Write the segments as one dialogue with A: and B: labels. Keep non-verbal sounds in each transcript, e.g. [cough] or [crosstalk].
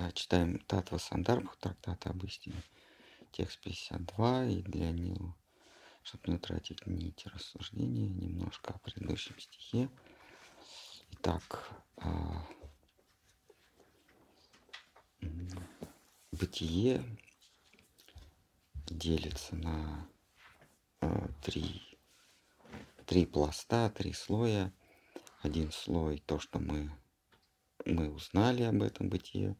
A: а, читаем Татва Сандарбху, трактат об истине, текст 52, и для него, чтобы не утратить нити рассуждения, немножко о предыдущем стихе. Итак, а, бытие делится на э, три, три пласта, три слоя. Один слой то, что мы, мы узнали об этом бытие.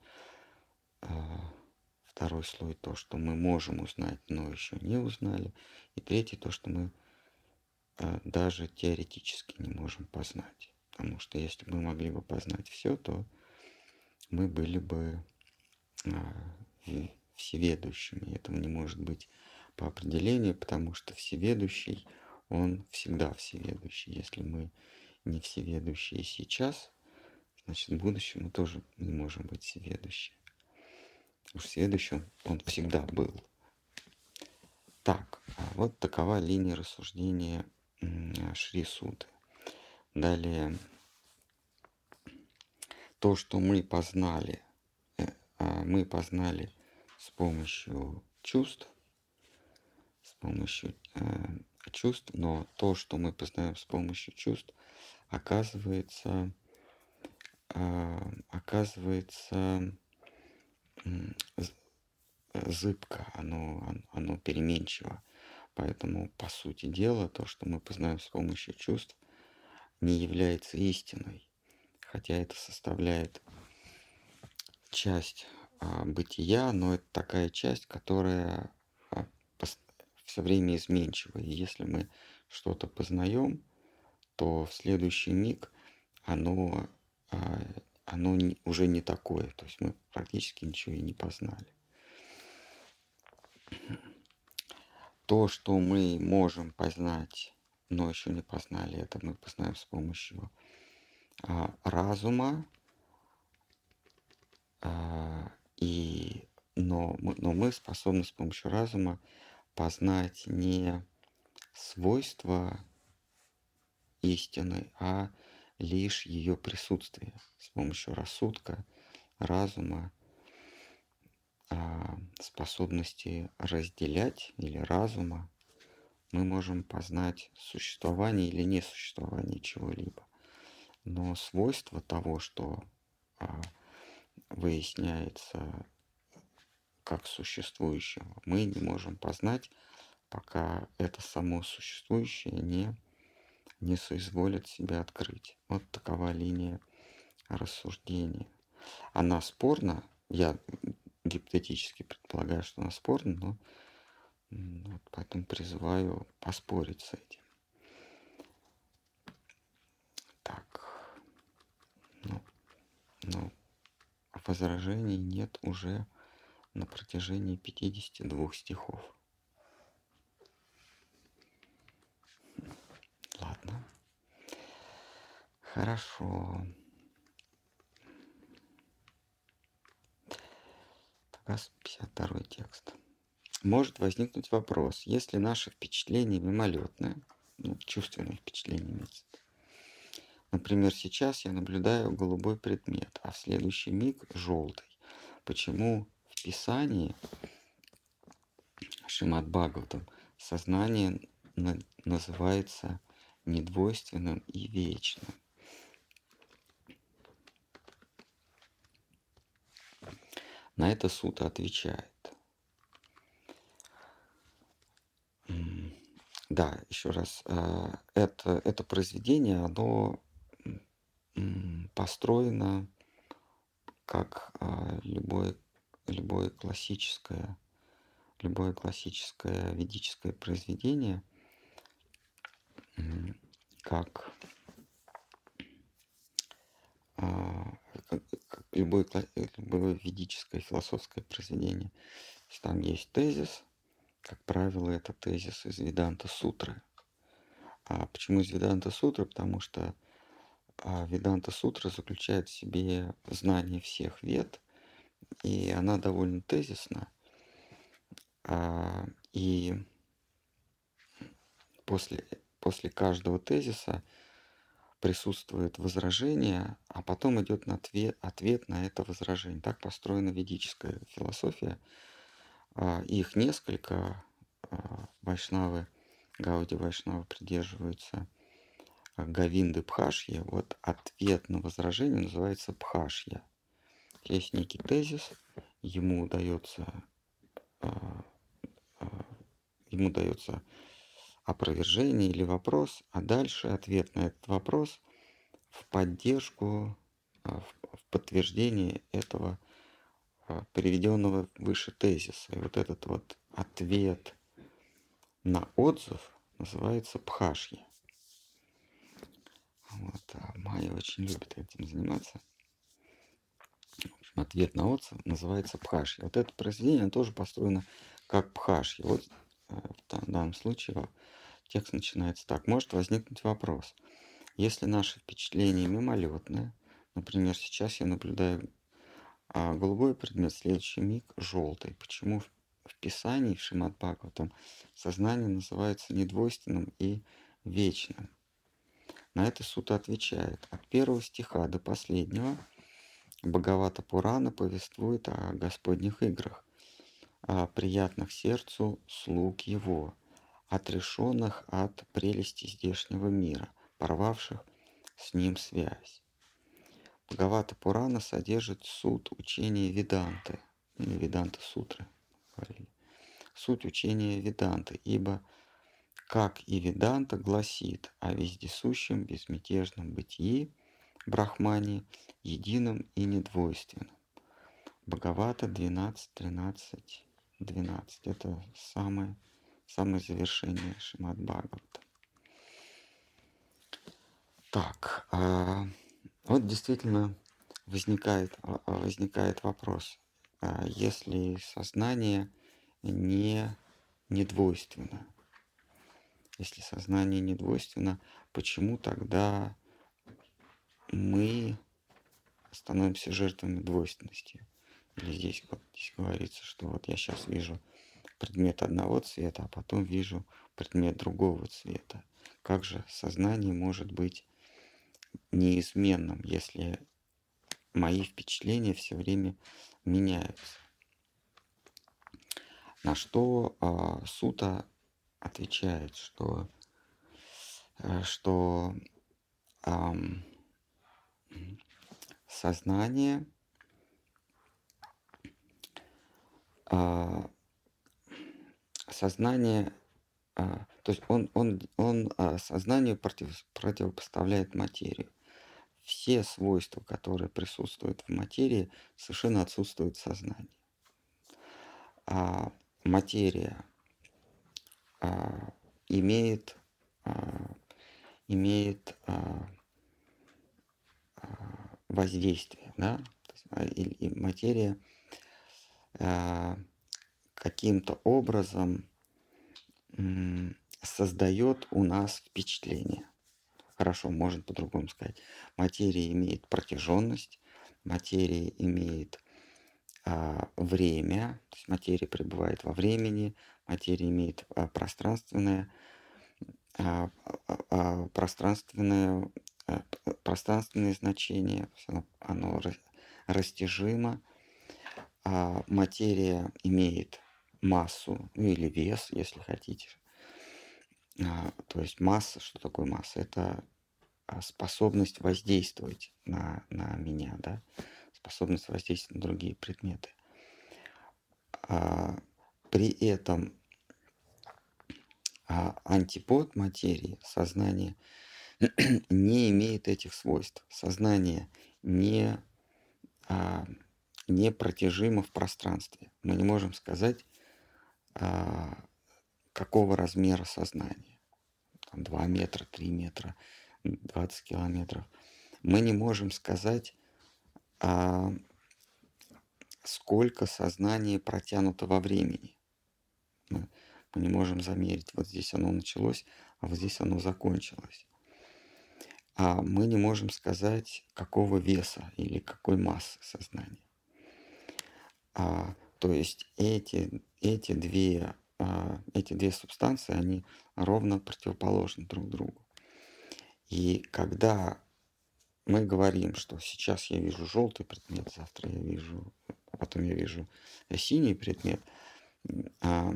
A: А второй слой то, что мы можем узнать, но еще не узнали. И третий то, что мы а, даже теоретически не можем познать. Потому что если бы мы могли бы познать все, то мы были бы а, всеведущими. Этого не может быть по определению, потому что всеведущий, он всегда всеведущий. Если мы не всеведущие сейчас, значит, в будущем мы тоже не можем быть всеведущими. Уж всеведущий он всегда был. Так, а вот такова линия рассуждения Шри Суды. Далее, то, что мы познали, э, а мы познали с помощью чувств, с помощью э, чувств, но то, что мы познаем с помощью чувств, оказывается, э, оказывается зыбко, оно, оно переменчиво. Поэтому, по сути дела, то, что мы познаем с помощью чувств, не является истиной, хотя это составляет часть а, бытия, но это такая часть, которая а, все время изменчива. И если мы что-то познаем, то в следующий миг оно, а, оно уже не такое. То есть мы практически ничего и не познали. То, что мы можем познать, но еще не познали, это мы познаем с помощью разума, и, но, но мы способны с помощью разума познать не свойства истины, а лишь ее присутствие с помощью рассудка, разума, а, способности разделять или разума мы можем познать существование или несуществование чего-либо. Но свойство того, что а, выясняется как существующего, мы не можем познать, пока это само существующее не, не соизволит себя открыть. Вот такова линия рассуждения. Она спорна, я гипотетически предполагаю, что она спорна, но вот поэтому призываю поспорить с этим. Так. Ну, ну, возражений нет уже на протяжении 52 стихов. Ладно. Хорошо. Тогда 52 текст. Может возникнуть вопрос, если наше впечатление мимолетное, ну, чувственное впечатление имеется, Например, сейчас я наблюдаю голубой предмет, а в следующий миг желтый. Почему в Писании Шимат Бхагаватам сознание называется недвойственным и вечным? На это суд отвечает. Да, еще раз, э, это, это произведение, оно построена как а, любое, любое классическое, любое классическое ведическое произведение, как, как любое, любое ведическое философское произведение. Там есть тезис, как правило, это тезис из Веданта Сутры. А почему из Веданта Сутры? Потому что а Веданта Сутра заключает в себе знание всех вед, и она довольно тезисна. А, и после, после каждого тезиса присутствует возражение, а потом идет на ответ, ответ на это возражение. Так построена ведическая философия. А, их несколько. А, вайшнавы, Гауди Вайшнавы придерживаются Гавинды Пхашья. Вот ответ на возражение называется Пхашья. Есть некий тезис, ему удается ему дается опровержение или вопрос, а дальше ответ на этот вопрос в поддержку, а, в подтверждение этого а, приведенного выше тезиса. И вот этот вот ответ на отзыв называется пхашья. Вот, а Майя очень любит этим заниматься. В общем, ответ на отзыв называется пхашья. Вот это произведение тоже построено как пхашья. Вот в данном случае текст начинается так. Может возникнуть вопрос. Если наше впечатление мимолетное, например, сейчас я наблюдаю а, голубой предмет, следующий миг желтый. Почему в, в Писании, в Шимат Бхагаватам, сознание называется недвойственным и вечным? На это суд отвечает. От первого стиха до последнего Бхагавата Пурана повествует о Господних играх а, приятных сердцу слуг его, отрешенных от прелести здешнего мира, порвавших с ним связь. Бхагавата Пурана содержит суд учения Веданты, или Веданта Сутры, говорили. Суть учения Веданты, ибо, как и Веданта гласит о вездесущем безмятежном бытии, Брахмане, едином и недвойственном. Бхагавата 12, 13, 12. Это самое, самое завершение Шимат Бхагавата. Так, а, вот действительно возникает, а, а, возникает вопрос. А если сознание не, не двойственно, если сознание не двойственно, почему тогда мы становимся жертвами двойственности? Или здесь, вот, здесь говорится, что вот я сейчас вижу предмет одного цвета, а потом вижу предмет другого цвета. Как же сознание может быть неизменным, если мои впечатления все время меняются? На что э, Сута отвечает, что, э, что э, сознание – а, сознание, а, то есть он, он, он а, сознанию против, противопоставляет материю. Все свойства, которые присутствуют в материи, совершенно отсутствуют в сознании. А материя а, имеет, а, имеет а, а, воздействие, да? и, материя каким-то образом создает у нас впечатление. Хорошо, можно по-другому сказать. Материя имеет протяженность, материя имеет а, время, то есть материя пребывает во времени, материя имеет а, пространственное, а, а, а пространственное, а, пространственное значение, оно, оно растяжимо, а материя имеет массу, ну или вес, если хотите. А, то есть масса, что такое масса? Это а, способность воздействовать на, на меня, да? способность воздействовать на другие предметы. А, при этом а, антипод материи, сознание, [clears throat] не имеет этих свойств. Сознание не а, непротяжимо в пространстве. Мы не можем сказать, а, какого размера сознание. Там 2 метра, 3 метра, 20 километров. Мы не можем сказать, а, сколько сознание протянуто во времени. Мы, не можем замерить, вот здесь оно началось, а вот здесь оно закончилось. А мы не можем сказать, какого веса или какой массы сознания. А, то есть эти, эти, две, а, эти две субстанции, они ровно противоположны друг другу. И когда мы говорим, что сейчас я вижу желтый предмет, завтра я вижу, потом я вижу синий предмет, а,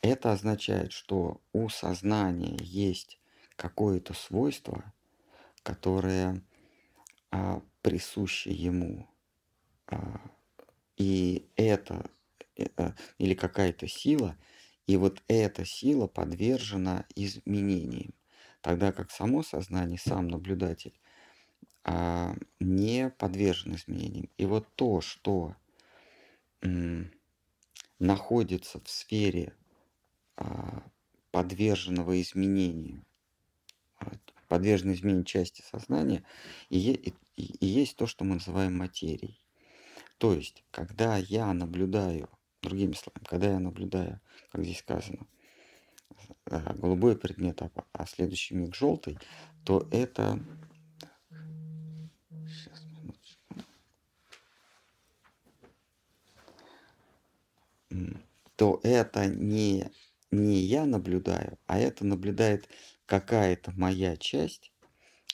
A: это означает, что у сознания есть какое-то свойство, которое а, присуще ему. И это, э, или какая-то сила, и вот эта сила подвержена изменениям. Тогда как само сознание, сам наблюдатель, а, не подвержен изменениям. И вот то, что находится в сфере а, подверженного изменению, а, подверженной изменению части сознания, и есть то, что мы называем материей. То есть, когда я наблюдаю, другими словами, когда я наблюдаю, как здесь сказано, э, голубой предмет, а, а следующий миг желтый, то это... Сейчас, минуточку. То это не, не я наблюдаю, а это наблюдает какая-то моя часть,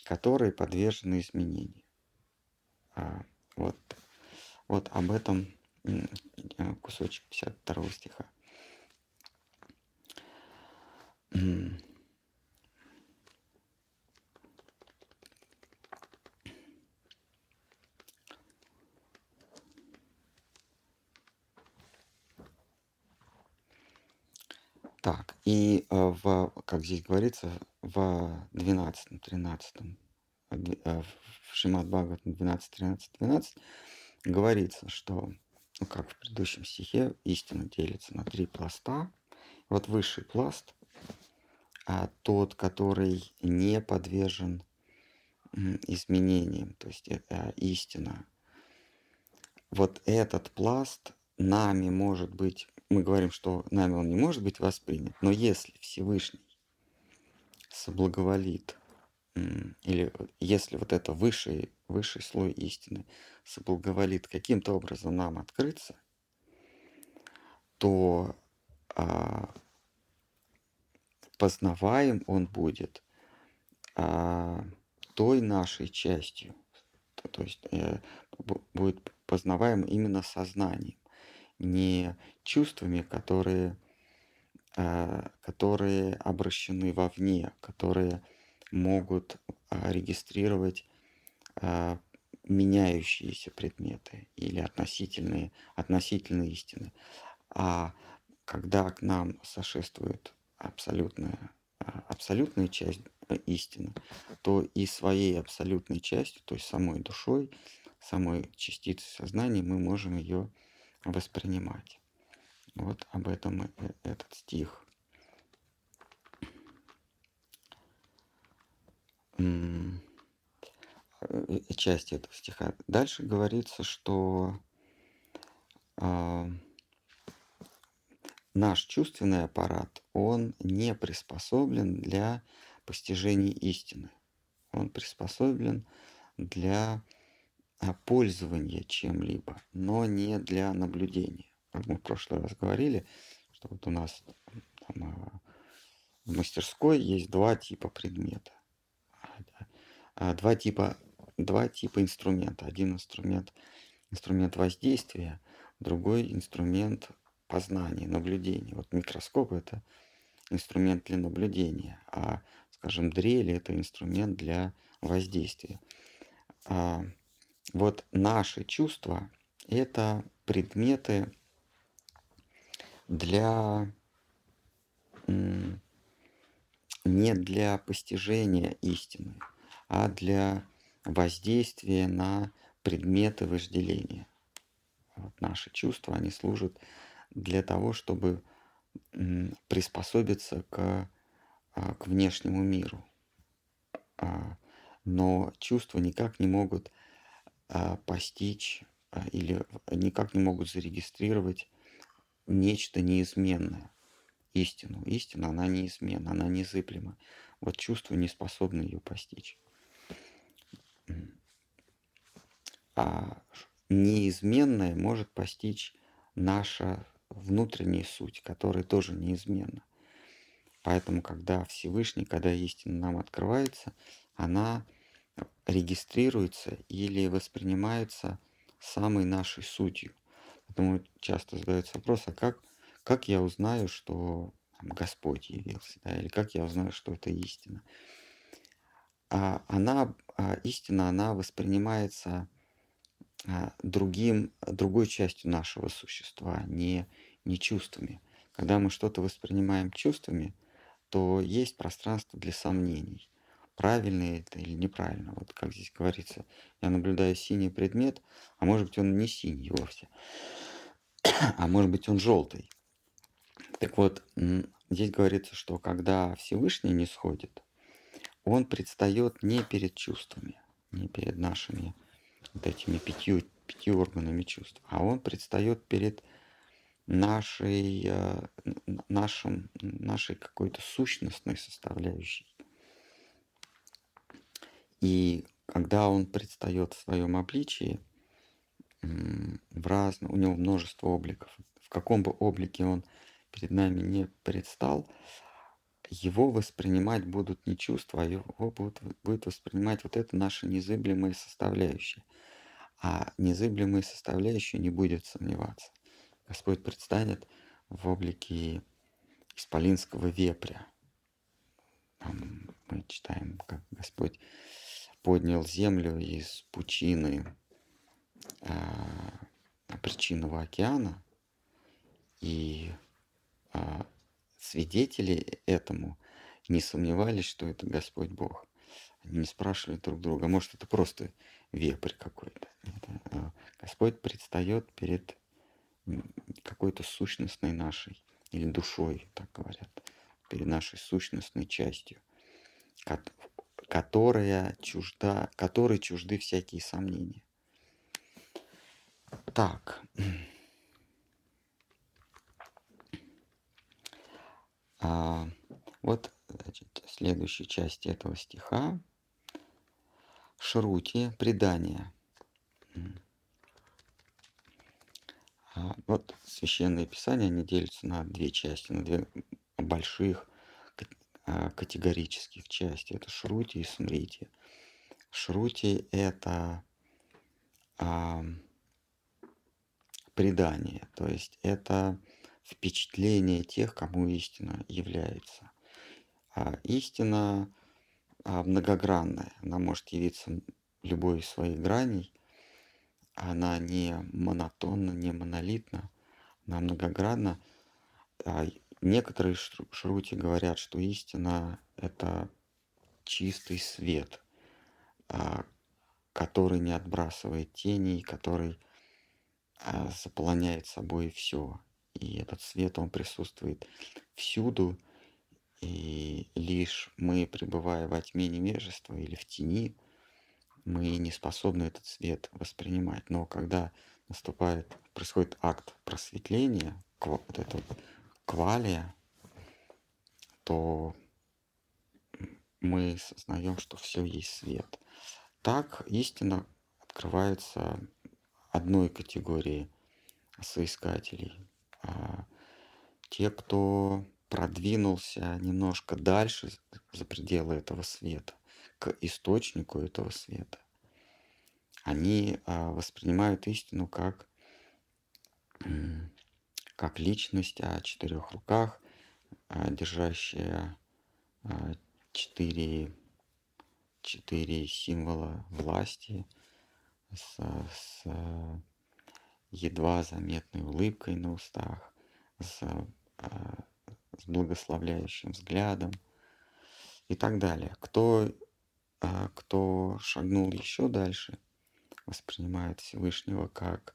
A: которая подвержена изменению. А, вот вот об этом э, кусочек 52 стиха. Так, и э, в, как здесь говорится, в 12, 13, э, в Шимат Бхагаватам 12, 13, 12 говорится, что, ну, как в предыдущем стихе, истина делится на три пласта. Вот высший пласт, а тот, который не подвержен изменениям, то есть это истина. Вот этот пласт нами может быть, мы говорим, что нами он не может быть воспринят, но если Всевышний соблаговолит или если вот это высший, высший слой истины соблаговолит каким-то образом нам открыться, то а, познаваем он будет а, той нашей частью. То, то есть э, будет познаваем именно сознанием, не чувствами, которые, э, которые обращены вовне, которые могут а, регистрировать а, меняющиеся предметы или относительные, относительные истины. А когда к нам сошествует абсолютная, а, абсолютная часть э, истины, то и своей абсолютной частью, то есть самой душой, самой частицей сознания мы можем ее воспринимать. Вот об этом э, этот стих Э, части этого стиха. Дальше говорится, что э, наш чувственный аппарат, он не приспособлен для постижения истины. Он приспособлен для а, пользования чем-либо, но не для наблюдения. Как мы в прошлый раз говорили, что вот у нас там, а, в мастерской есть два типа предмета. А, два типа, два типа инструмента. Один инструмент – инструмент воздействия, другой инструмент познания, наблюдения. Вот микроскоп – это инструмент для наблюдения, а, скажем, дрель – это инструмент для воздействия. А, вот наши чувства – это предметы для не для постижения истины, а для воздействия на предметы вожделения. Вот наши чувства, они служат для того, чтобы приспособиться к, а, к внешнему миру. А, но чувства никак не могут а, постичь или никак не могут зарегистрировать нечто неизменное. Истину. Истина, она неизменна, она незыблема. Вот чувство не способно ее постичь а неизменное может постичь наша внутренняя суть, которая тоже неизменна. Поэтому, когда Всевышний, когда истина нам открывается, она регистрируется или воспринимается самой нашей сутью. Поэтому часто задается вопрос, а как, как я узнаю, что Господь явился, да, или как я узнаю, что это истина? А она, а истина, она воспринимается а, другим, другой частью нашего существа, не, не чувствами. Когда мы что-то воспринимаем чувствами, то есть пространство для сомнений. Правильно это или неправильно. Вот как здесь говорится, я наблюдаю синий предмет, а может быть он не синий вовсе, [clears throat] а может быть он желтый. Так вот, здесь говорится, что когда Всевышний не сходит, он предстает не перед чувствами, не перед нашими вот этими пятью, пятью органами чувств, а он предстает перед нашей, э, нашим, нашей какой-то сущностной составляющей. И когда он предстает в своем обличии, в разном, у него множество обликов, в каком бы облике он перед нами не предстал, его воспринимать будут не чувства, а его будут, будет воспринимать вот это наша незыблемая составляющая. А незыблемая составляющая не будет сомневаться. Господь предстанет в облике исполинского вепря. Там мы читаем, как Господь поднял землю из пучины э, причинного океана, и э, свидетели этому не сомневались, что это Господь Бог. Они не спрашивали друг друга, может это просто вепрь какой-то. А Господь предстает перед какой-то сущностной нашей или душой, так говорят, перед нашей сущностной частью, которая чужда, которой чужды всякие сомнения. Так. А, вот значит, следующая часть этого стиха. Шрути, предание. А, вот священные писания, они делятся на две части, на две больших а, категорических части. Это Шрути и Смрити. Шрути – это а, предание, то есть это впечатление тех, кому истина является. А истина а, многогранная, она может явиться любой из своих граней, она не монотонна, не монолитна, она многогранна. А некоторые шрути говорят, что истина – это чистый свет, а, который не отбрасывает теней, который заполоняет собой все. И этот свет, он присутствует всюду, и лишь мы, пребывая во тьме невежества или в тени, мы не способны этот свет воспринимать. Но когда наступает, происходит акт просветления, вот это квалия, то мы сознаем, что все есть свет. Так истина открывается одной категории соискателей. А те, кто продвинулся немножко дальше за пределы этого света, к источнику этого света, они а, воспринимают истину как, как личность о четырех руках, а, держащая а, четыре, четыре символа власти с, с едва заметной улыбкой на устах, с, с благословляющим взглядом и так далее. Кто, кто шагнул еще дальше, воспринимает Всевышнего как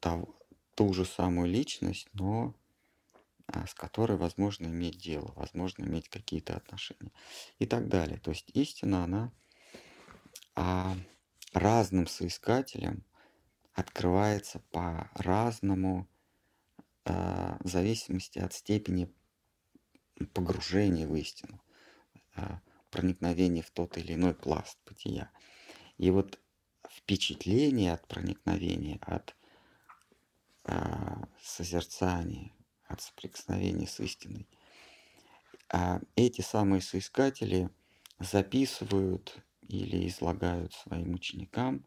A: ту, ту же самую личность, но а, с которой возможно иметь дело, возможно иметь какие-то отношения и так далее. То есть истина, она а, разным соискателям открывается по-разному а, в зависимости от степени погружения в истину, а, проникновения в тот или иной пласт бытия. И вот впечатление от проникновения, от а, созерцания, от соприкосновения с истиной, эти самые соискатели записывают или излагают своим ученикам.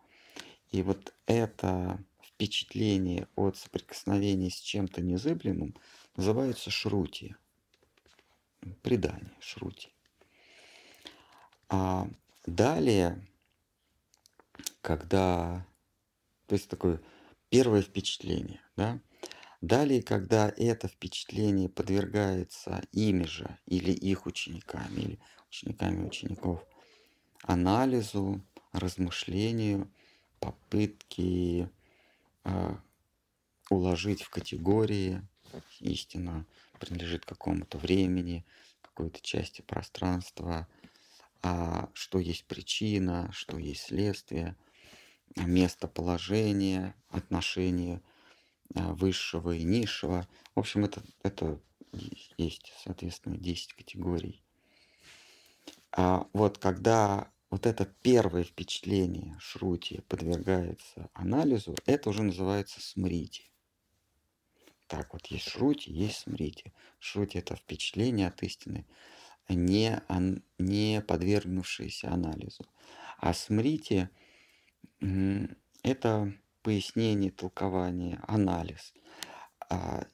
A: И вот это впечатление от соприкосновения с чем-то незыблемым называется шрути. Предание шрути. А далее, когда... То есть такое первое впечатление, да? Далее, когда это впечатление подвергается ими же или их учениками, или учениками учеников, анализу, размышлению, попытки э, уложить в категории, истина принадлежит какому-то времени, какой-то части пространства, а что есть причина, что есть следствие, местоположение, отношения – а, высшего и низшего. В общем, это, это есть, соответственно, 10 категорий. А вот когда вот это первое впечатление Шрути подвергается анализу, это уже называется смрити. Так, вот есть Шрути, есть смрити. Шрути – это впечатление от истины, не, не подвергнувшееся анализу. А смрити – это пояснение, толкование, анализ, а,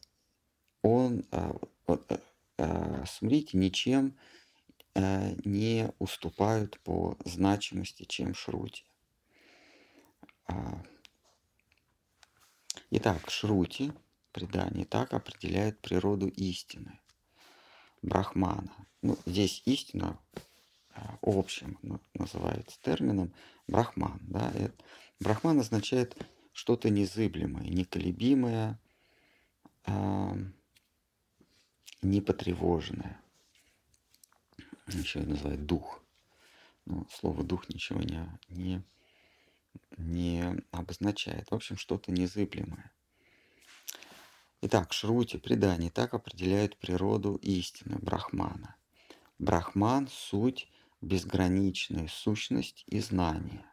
A: он, а, а, смотрите, ничем не уступают по значимости, чем Шрути. Итак, Шрути, предание, так определяет природу истины, Брахмана. Ну, здесь истина общим называется термином Брахман. Да? Брахман означает что-то незыблемое, неколебимое, а, непотревоженное. Еще называют дух. Но слово дух ничего не, не, не обозначает. В общем, что-то незыблемое. Итак, Шрути, предание так определяют природу истины Брахмана. Брахман – суть, безграничная сущность и знание.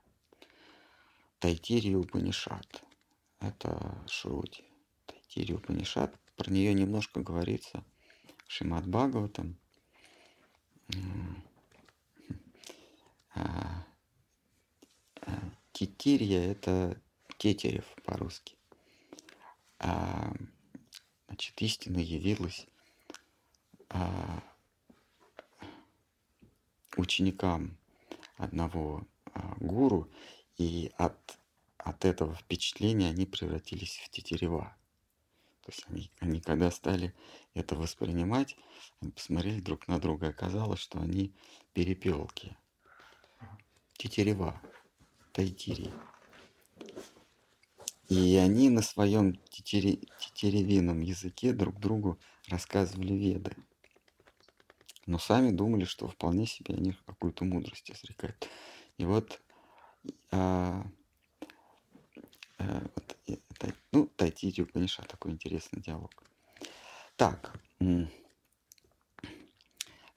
A: Тайтири Упанишат. Это Шрути. Тайтири Упанишат. Про нее немножко говорится Шимат Бхагаватам. А, а, Титирья – это Тетерев по-русски. А, значит, истина явилась а, ученикам одного а, гуру, и от, от этого впечатления они превратились в тетерева. То есть они, они когда стали это воспринимать, они посмотрели друг на друга, оказалось, что они перепелки. Тетерева, тайтири. И они на своем тетери, тетеревином языке друг другу рассказывали веды. Но сами думали, что вполне себе они какую-то мудрость изрекают. И вот а, вот, это, ну, Тайтити Упаниша, такой интересный диалог. Так,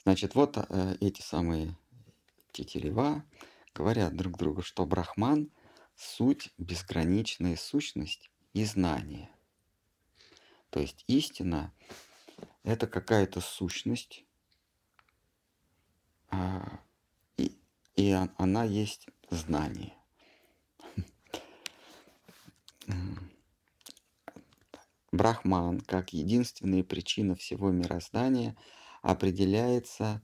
A: значит, вот а, эти самые тетерева говорят друг другу, что Брахман – суть, безграничная сущность и знание. То есть истина – это какая-то сущность, а, и, и она есть знание. Брахман, как единственная причина всего мироздания, определяется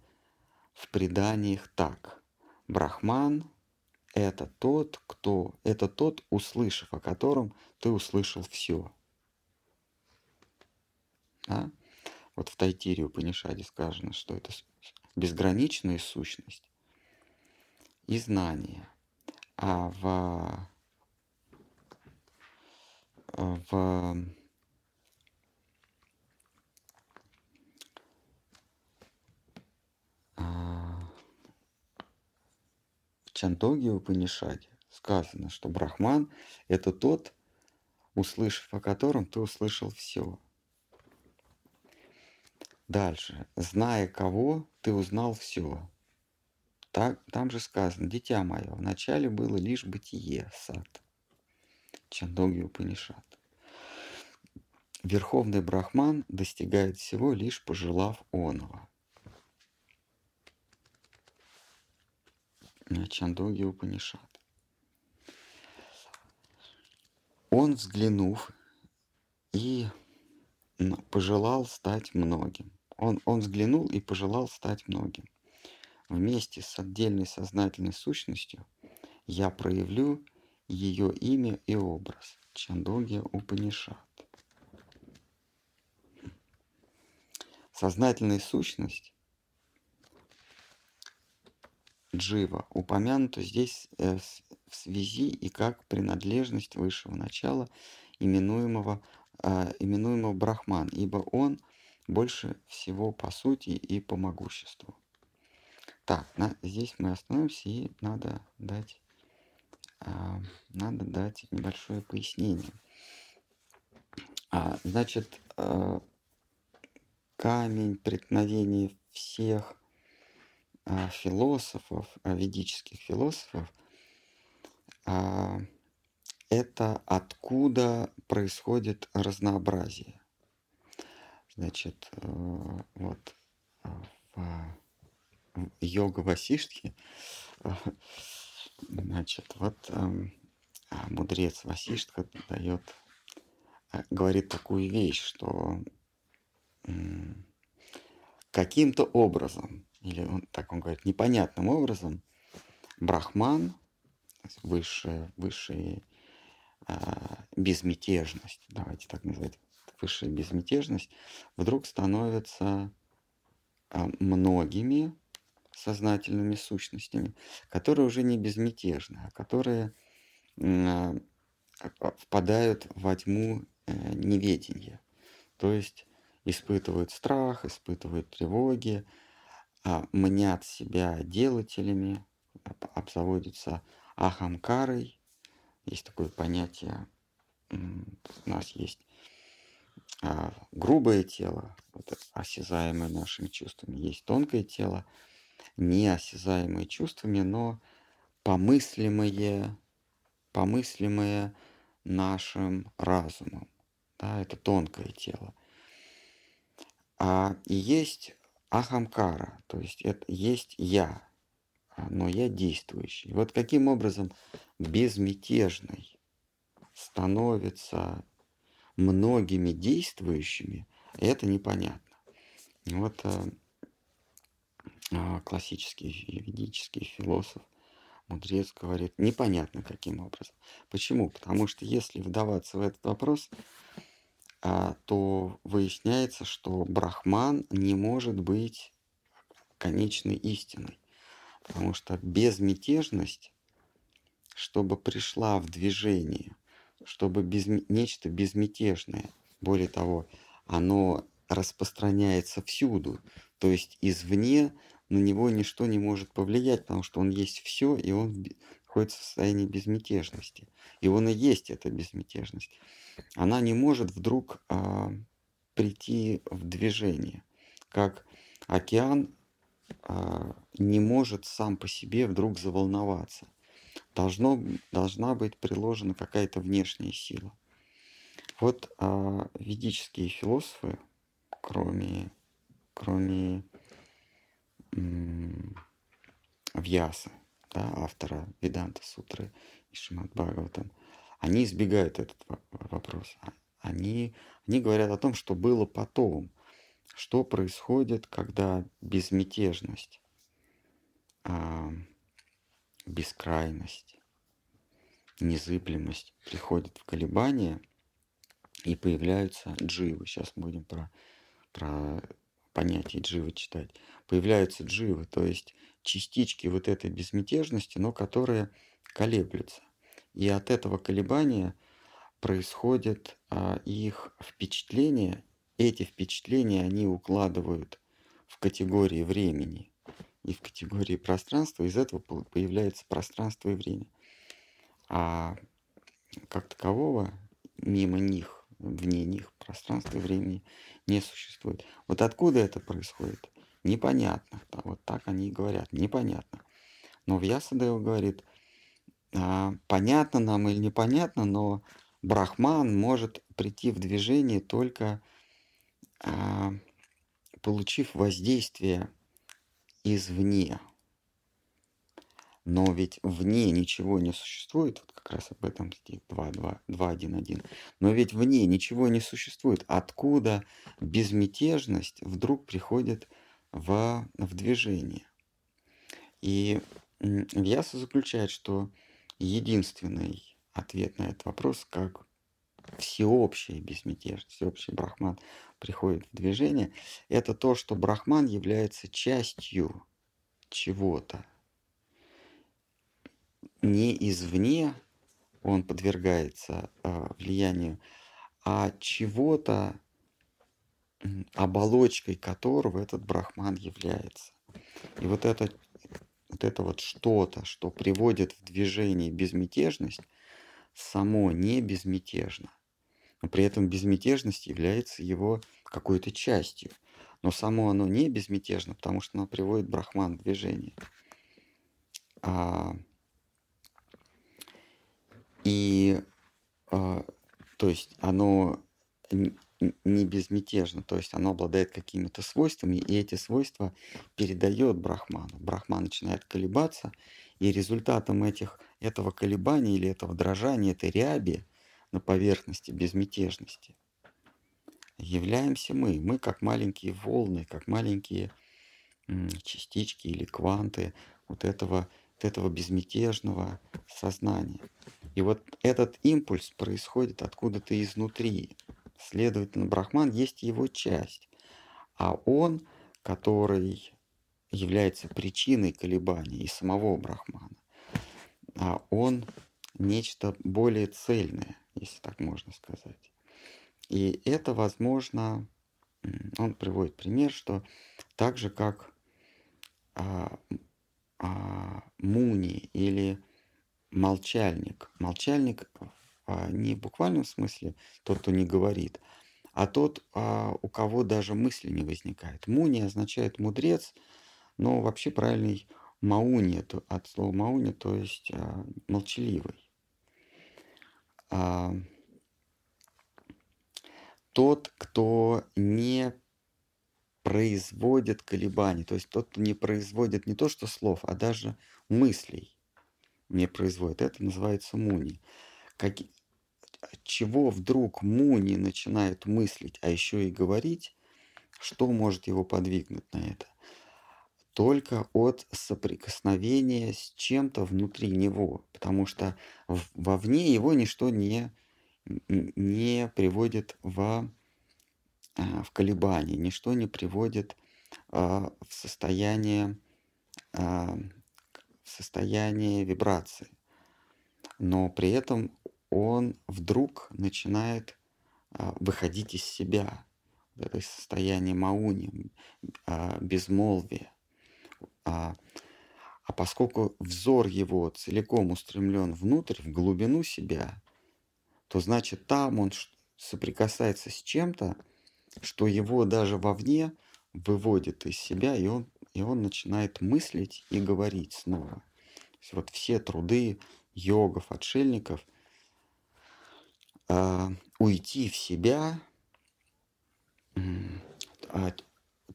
A: в преданиях так. Брахман – это тот, кто, это тот, услышав о котором ты услышал все. Да? Вот в Тайтире Упанишаде сказано, что это безграничная сущность и знание – а в, в а, в Чантоге Упанишаде сказано, что Брахман – это тот, услышав о котором ты услышал все. Дальше. Зная кого, ты узнал все. Так, там же сказано, дитя мое, вначале было лишь бытие, сад. Чандоги Упанишат. Верховный Брахман достигает всего, лишь пожелав оного. Чандоги Упанишат. Он, взглянув и пожелал стать многим. Он, он взглянул и пожелал стать многим. Вместе с отдельной сознательной сущностью я проявлю ее имя и образ. Чандоги Упанишат. Сознательная сущность джива упомянута здесь э, в связи и как принадлежность высшего начала, именуемого, а, именуемого Брахман, ибо он больше всего по сути и по могуществу. Так, на, здесь мы остановимся и надо дать, а, надо дать небольшое пояснение. А, значит, а, камень преткновения всех а, философов, а, ведических философов, а, это откуда происходит разнообразие. Значит, э, вот в йога Васиштхи, значит, вот эм, мудрец Васиштха дает, говорит такую вещь, что каким-то образом или он, так он говорит, непонятным образом брахман, высшая, высшая а, безмятежность, давайте так называть, высшая безмятежность, вдруг становится а, многими сознательными сущностями, которые уже не безмятежны, а которые а, впадают во тьму э, неведения. То есть испытывают страх, испытывают тревоги, а, мнят себя делателями, обзаводятся ахамкарой. Есть такое понятие, у нас есть а, грубое тело, вот, осязаемое нашими чувствами, есть тонкое тело, неосязаемое чувствами, но помыслимое, помыслимое нашим разумом. Да, это тонкое тело. А есть ахамкара, то есть это есть я, а, но я действующий. Вот каким образом безмятежный становится многими действующими, это непонятно. Вот а, а, классический ведический философ, мудрец говорит, непонятно каким образом. Почему? Потому что если вдаваться в этот вопрос, то выясняется, что брахман не может быть конечной истиной. Потому что безмятежность, чтобы пришла в движение, чтобы без, нечто безмятежное, более того, оно распространяется всюду, то есть извне на него ничто не может повлиять, потому что он есть все, и он находится в состоянии безмятежности. И он и есть эта безмятежность она не может вдруг а, прийти в движение, как океан а, не может сам по себе вдруг заволноваться. Должно, должна быть приложена какая-то внешняя сила. Вот а, ведические философы, кроме, кроме м- Вьяса, да, автора Веданта Сутры и Шимат Бхагаватам, они избегают этот вопрос. А, они, они говорят о том, что было потом, что происходит, когда безмятежность, а, бескрайность, незыблемость приходит в колебания и появляются дживы. Сейчас будем про, про понятие дживы читать. Появляются дживы, то есть частички вот этой безмятежности, но которые колеблются. И от этого колебания происходит а, их впечатление. Эти впечатления они укладывают в категории времени и в категории пространства. Из этого появляется пространство и время. А как такового мимо них, вне них пространства и времени не существует. Вот откуда это происходит? Непонятно. Да, вот так они и говорят. Непонятно. Но Вьясадева говорит – а, понятно нам или непонятно, но брахман может прийти в движение только а, получив воздействие извне. Но ведь вне ничего не существует, вот как раз об этом стих 2.1.1. Но ведь вне ничего не существует. Откуда безмятежность вдруг приходит в, в движение? И Вьяса заключает, что единственный ответ на этот вопрос, как всеобщая безмятежность, всеобщий брахман приходит в движение, это то, что брахман является частью чего-то. Не извне он подвергается э, влиянию, а чего-то, оболочкой которого этот брахман является. И вот это, вот это вот что-то, что приводит в движение безмятежность, само не безмятежно но при этом безмятежность является его какой-то частью. Но само оно не безмятежно, потому что оно приводит брахман в движение. А, и а, то есть оно не безмятежно, то есть оно обладает какими-то свойствами, и эти свойства передает брахману. Брахман начинает колебаться, и результатом этих, этого колебания или этого дрожания, этой ряби – на поверхности безмятежности. Являемся мы. Мы как маленькие волны, как маленькие частички или кванты вот этого, вот этого безмятежного сознания. И вот этот импульс происходит откуда-то изнутри. Следовательно, Брахман есть его часть. А он, который является причиной колебаний и самого Брахмана, а он нечто более цельное – если так можно сказать. И это возможно, он приводит пример, что так же как а, а, муни или молчальник. Молчальник не в буквальном смысле тот, кто не говорит, а тот, а, у кого даже мысли не возникает. Муни означает мудрец, но вообще правильный мауни, от слова мауни, то есть а, молчаливый а, тот, кто не производит колебаний, то есть тот, кто не производит не то что слов, а даже мыслей не производит. Это называется муни. Как, чего вдруг муни начинает мыслить, а еще и говорить, что может его подвигнуть на это? только от соприкосновения с чем-то внутри него, потому что вовне его ничто не, не приводит в, а, в колебания, ничто не приводит а, в состояние, а, в состояние вибрации. Но при этом он вдруг начинает выходить из себя, это состояние мауни, безмолвия. А, а поскольку взор его целиком устремлен внутрь, в глубину себя, то значит там он соприкасается с чем-то, что его даже вовне выводит из себя, и он, и он начинает мыслить и говорить снова. То есть вот все труды йогов, отшельников, э, уйти в себя, э,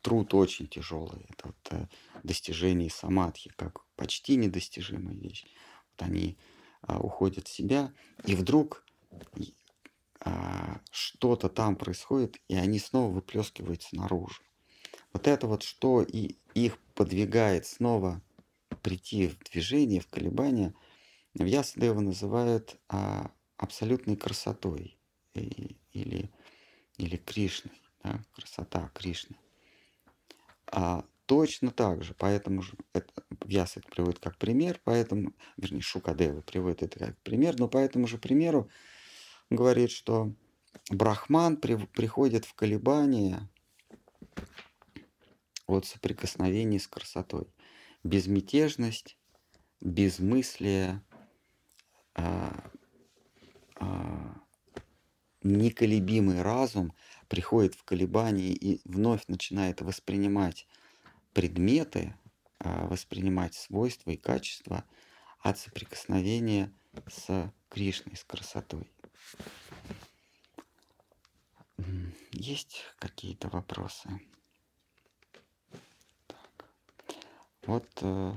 A: труд очень тяжелый. Это вот, э, достижение самадхи, как почти недостижимая вещь. Вот они а, уходят в себя, и вдруг а, что-то там происходит, и они снова выплескиваются наружу. Вот это вот, что и их подвигает снова прийти в движение, в колебания, Вьясадева называют а, абсолютной красотой и, или, или Кришной, да, красота Кришны. А, точно так же, поэтому же это, Вьяс это приводит как пример, поэтому, вернее, Шукадева приводит это как пример, но по этому же примеру говорит, что Брахман при, приходит в колебания от соприкосновений с красотой. Безмятежность, безмыслие, а, неколебимый разум – приходит в колебания и вновь начинает воспринимать предметы, а, воспринимать свойства и качества от соприкосновения с Кришной, с красотой. Есть какие-то вопросы? Так. Вот э,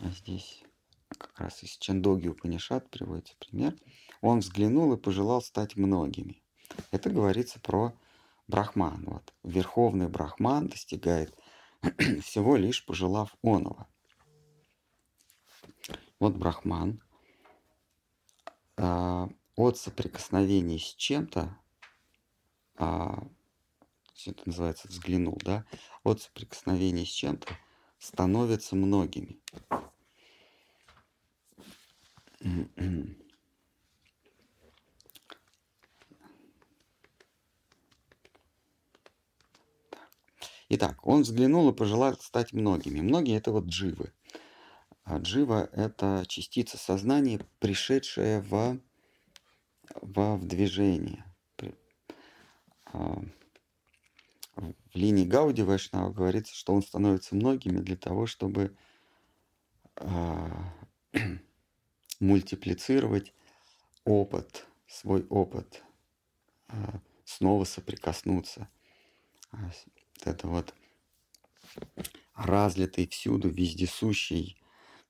A: А здесь как раз из Чандоги Упанишат приводится пример. Он взглянул и пожелал стать многими. Это говорится про Брахман. Вот. Верховный Брахман достигает [clears throat] всего лишь пожелав оного. Вот Брахман а, от соприкосновения с чем-то, а, это называется взглянул, да, от соприкосновения с чем-то становится многими. Итак, он взглянул и пожелал стать многими. Многие это вот дживы. А джива – это частица сознания, пришедшая в, в, в движение. А, в линии Гауди Вайшнава говорится, что он становится многими для того, чтобы а, [clears throat] мультиплицировать опыт, свой опыт, а, снова соприкоснуться. Это вот разлитый всюду, вездесущий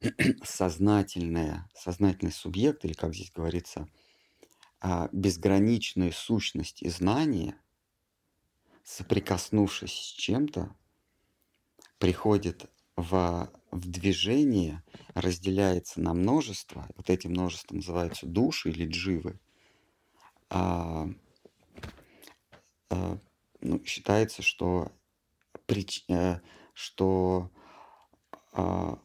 A: [clears throat] сознательное, сознательный субъект, или как здесь говорится, а, безграничная сущность и знание, соприкоснувшись с чем-то, приходит в, в движение, разделяется на множество, вот эти множества называются души или дживы, а, а, ну, считается, что, прич, а, что а,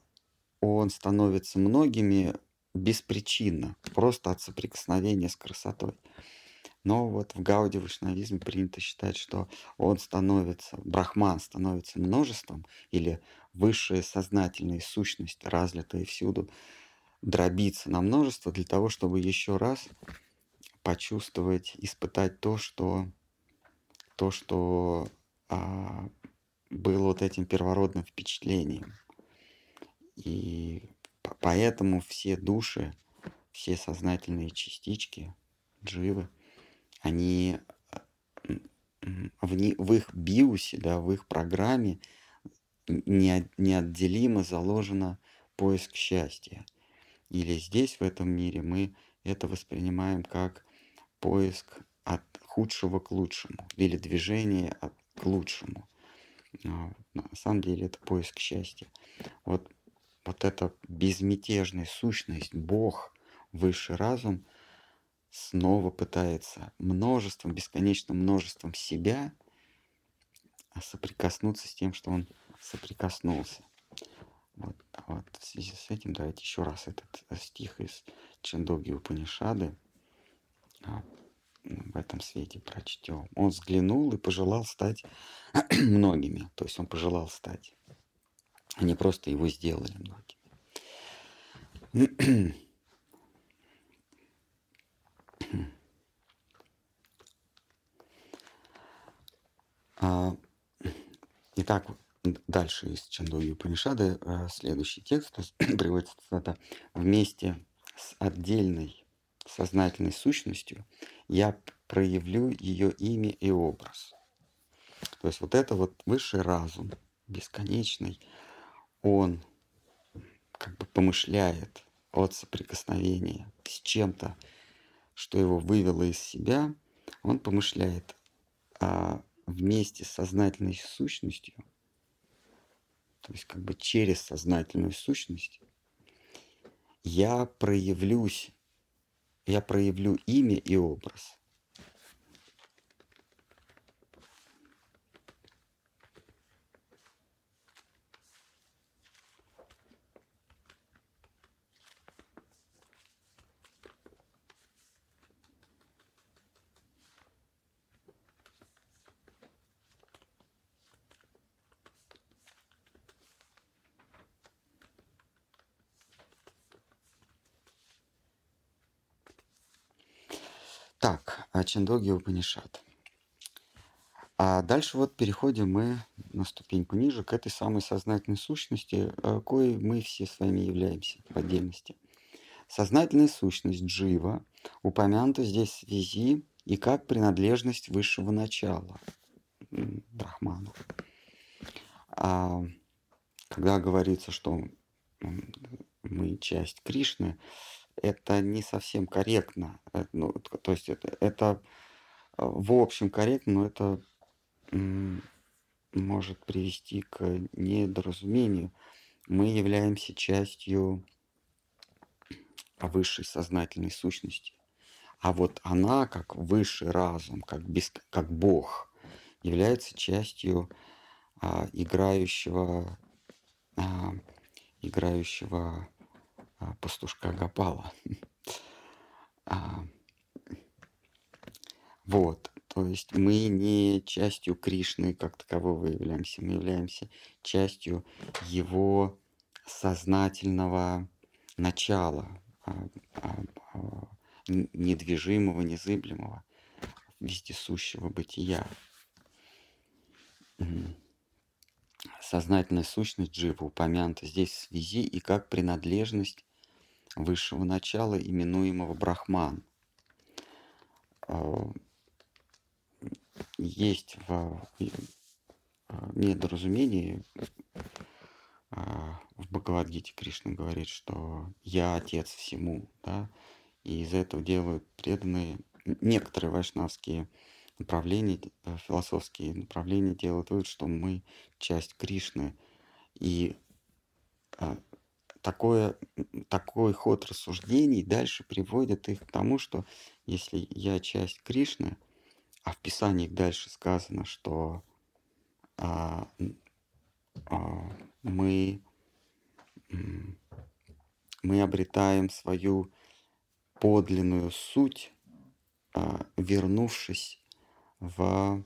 A: он становится многими беспричинно, просто от соприкосновения с красотой. Но вот в Гауди вайшнавизме принято считать, что он становится, брахман становится множеством или высшая сознательная сущность, разлитая всюду, дробится на множество для того, чтобы еще раз почувствовать, испытать то, что, то, что а, было вот этим первородным впечатлением. И поэтому все души, все сознательные частички, дживы, они в, не, в их биусе, да, в их программе не, неотделимо заложено поиск счастья. Или здесь, в этом мире, мы это воспринимаем как поиск от худшего к лучшему, или движение от, к лучшему. А, на самом деле это поиск счастья. Вот вот эта безмятежная сущность, Бог, высший разум, снова пытается множеством, бесконечным множеством себя соприкоснуться с тем, что он соприкоснулся. Вот, вот в связи с этим давайте еще раз этот стих из Чандоги Упанишады а, в этом свете прочтем. Он взглянул и пожелал стать [clears throat] многими. То есть он пожелал стать. Они просто его сделали многими. [clears throat] А, итак, дальше из Чандоги Панишады э, следующий текст то есть, [clears throat] приводится это вместе с отдельной сознательной сущностью я проявлю ее имя и образ. То есть вот это вот высший разум, бесконечный, он как бы помышляет от соприкосновения с чем-то, что его вывело из себя, он помышляет а вместе с сознательной сущностью, то есть как бы через сознательную сущность, я проявлюсь, я проявлю имя и образ. Так, а Чандоги Упанишат. А дальше вот переходим мы на ступеньку ниже к этой самой сознательной сущности, э, коей мы все с вами являемся в отдельности. Сознательная сущность Джива упомянута здесь в связи и как принадлежность высшего начала Брахману. А когда говорится, что мы часть Кришны, это не совсем корректно. Э, ну, то есть это, это э, в общем корректно, но это может привести к недоразумению. Мы являемся частью высшей сознательной сущности. А вот она, как высший разум, как, без, как Бог, является частью а, играющего, а, играющего пастушка Гапала. [laughs] А, вот, то есть мы не частью Кришны как такового являемся, мы являемся частью его сознательного начала, а, а, а, недвижимого, незыблемого, вездесущего бытия. Сознательная сущность джива упомянута здесь в связи и как принадлежность высшего начала, именуемого Брахман. А, есть в недоразумении а, в Бхагавадгите Кришна говорит, что я отец всему, да, и из этого делают преданные некоторые вайшнавские направления, э, философские направления делают вывод, что мы часть Кришны. И такое, такой ход рассуждений дальше приводит их к тому, что если я часть Кришны, а в Писании дальше сказано, что а, а, мы, мы обретаем свою подлинную суть, а, вернувшись в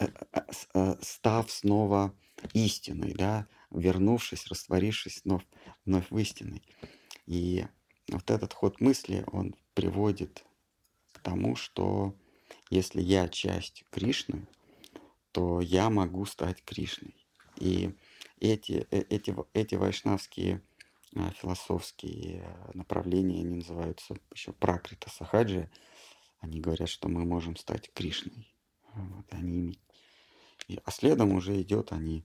A: э, э, э, став снова истиной, да, вернувшись, растворившись вновь, вновь в истиной. И вот этот ход мысли, он приводит к тому, что если я часть Кришны, то я могу стать Кришной. И эти, эти, эти вайшнавские а, философские направления, они называются еще пракрита сахаджи. Они говорят, что мы можем стать Кришной. Вот, они, а следом уже идет, они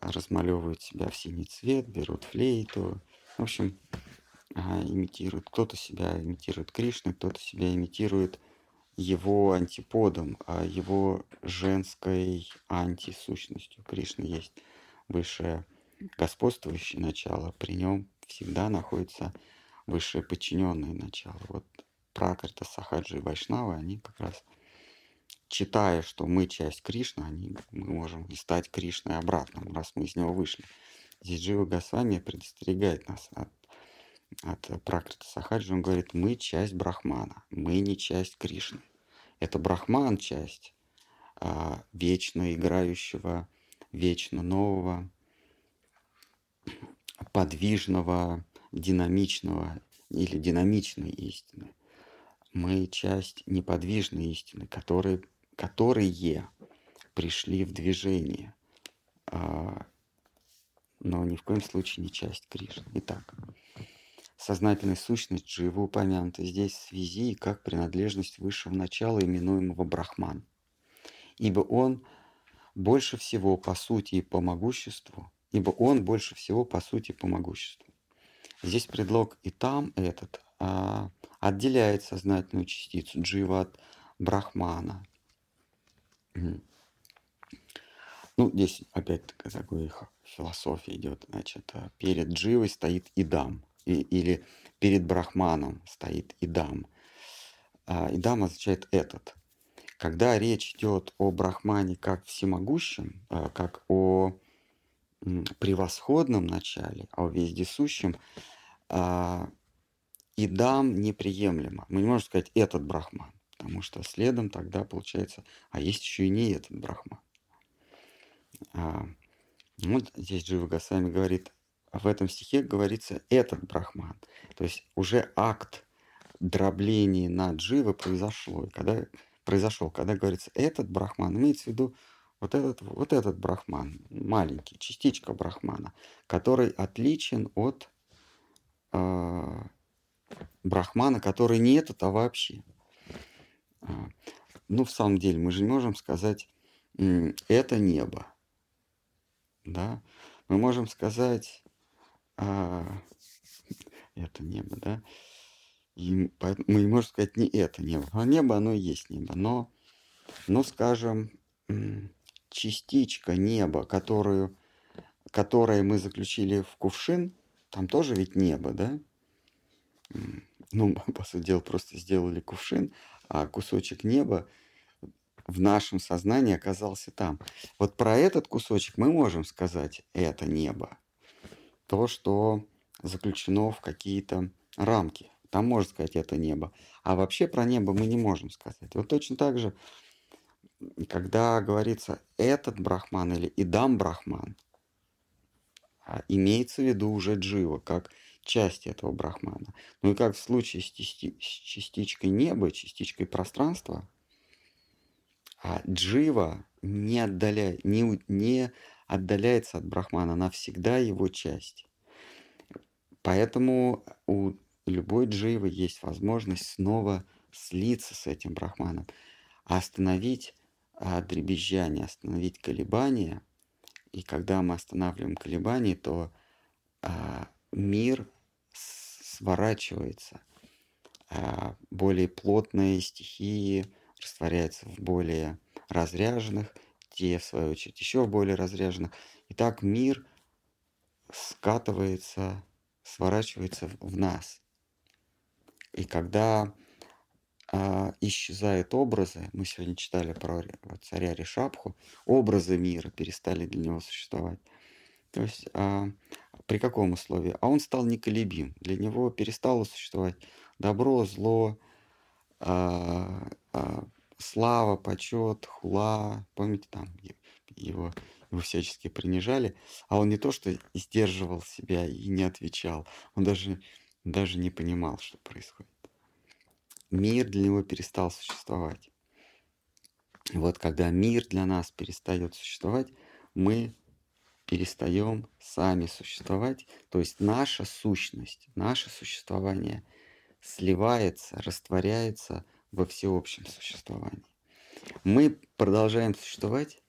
A: размалевывают себя в синий цвет, берут флейту. В общем, а, имитируют. Кто-то себя имитирует Кришной, кто-то себя имитирует его антиподом, а его женской антисущностью. Кришна есть высшее господствующее начало, при нем всегда находится высшее подчиненное начало. Вот Пракрита, Сахаджи и Вайшнавы, они как раз, читая, что мы часть Кришны, они, мы можем и стать Кришной обратно, раз мы из него вышли. Здесь Джива Госвами предостерегает нас от, от Пракрита Сахаджи. Он говорит, мы часть Брахмана, мы не часть Кришны. Это Брахман часть а, вечно играющего, вечно нового, подвижного, динамичного или динамичной истины. Мы часть неподвижной истины, которые, которые пришли в движение, а, но ни в коем случае не часть Кришны. Итак, сознательная сущность живо упомянута здесь в связи как принадлежность высшего начала, именуемого Брахман. Ибо он больше всего по сути и по могуществу ибо он больше всего по сути по могуществу. Здесь предлог и там этот а, отделяет сознательную частицу джива от брахмана. Ну, здесь опять такой философия идет. Значит, а, перед дживой стоит идам. И, или перед брахманом стоит идам. А, идам означает этот. Когда речь идет о брахмане как всемогущем, а, как о превосходном начале, о вездесущем, а, и дам неприемлемо. Мы не можем сказать этот брахман, потому что следом тогда получается, а есть еще и не этот брахман. А, вот здесь Джива Госвами говорит, в этом стихе говорится этот брахман. То есть уже акт дробления на дживы произошло. И когда произошел, когда говорится этот брахман, имеется в виду вот этот, вот этот брахман, маленький, частичка брахмана, который отличен от э, брахмана, который не этот, а вообще. А, ну, в самом деле, мы же не можем сказать, это небо. Да? Мы можем сказать, а, это небо, да? И мы не можем сказать не это небо. А небо, оно и есть небо. Но, ну, скажем, частичка неба, которую, которую мы заключили в кувшин, там тоже ведь небо, да? Ну, [laughs] по сути дела, просто сделали кувшин, а кусочек неба в нашем сознании оказался там. Вот про этот кусочек мы можем сказать, это небо. То, что заключено в какие-то рамки. Там можно сказать, это небо. А вообще про небо мы не можем сказать. Вот точно так же, когда говорится этот брахман или идам брахман, а имеется в виду уже джива, как часть этого брахмана. Ну и как в случае с, частичкой неба, частичкой пространства – а джива не, отдаляет, не, не отдаляется от брахмана, она всегда его часть. Поэтому у любой дживы есть возможность снова слиться с этим брахманом, остановить а, дребезжание, остановить колебания. И когда мы останавливаем колебания, то а, мир сворачивается. А, более плотные стихии растворяется в более разряженных, те, в свою очередь, еще в более разряженных. И так мир скатывается, сворачивается в нас. И когда а, исчезают образы, мы сегодня читали про царя Ришабху, образы мира перестали для него существовать. То есть а, при каком условии? А он стал неколебим. Для него перестало существовать добро, зло, а, а, слава, почет, хула, помните, там его, его всячески принижали, а он не то что сдерживал себя и не отвечал, он даже, даже не понимал, что происходит. Мир для него перестал существовать. Вот когда мир для нас перестает существовать, мы перестаем сами существовать, то есть наша сущность, наше существование сливается, растворяется – во всеобщем существовании. Мы продолжаем существовать,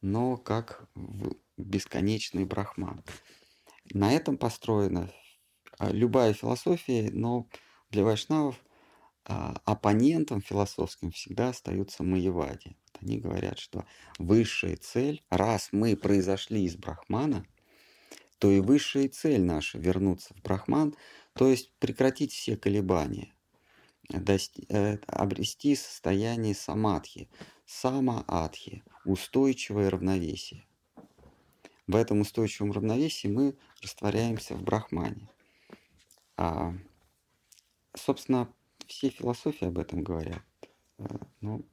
A: но как бесконечный брахман. На этом построена а, любая философия, но для вайшнавов а, оппонентом философским всегда остаются маевади. Они говорят, что высшая цель, раз мы произошли из брахмана, то и высшая цель наша вернуться в брахман, то есть прекратить все колебания – Э, обрести состояние самадхи, самаадхи, устойчивое равновесие. В этом устойчивом равновесии мы растворяемся в брахмане. А, собственно, все философии об этом говорят. Э, ну,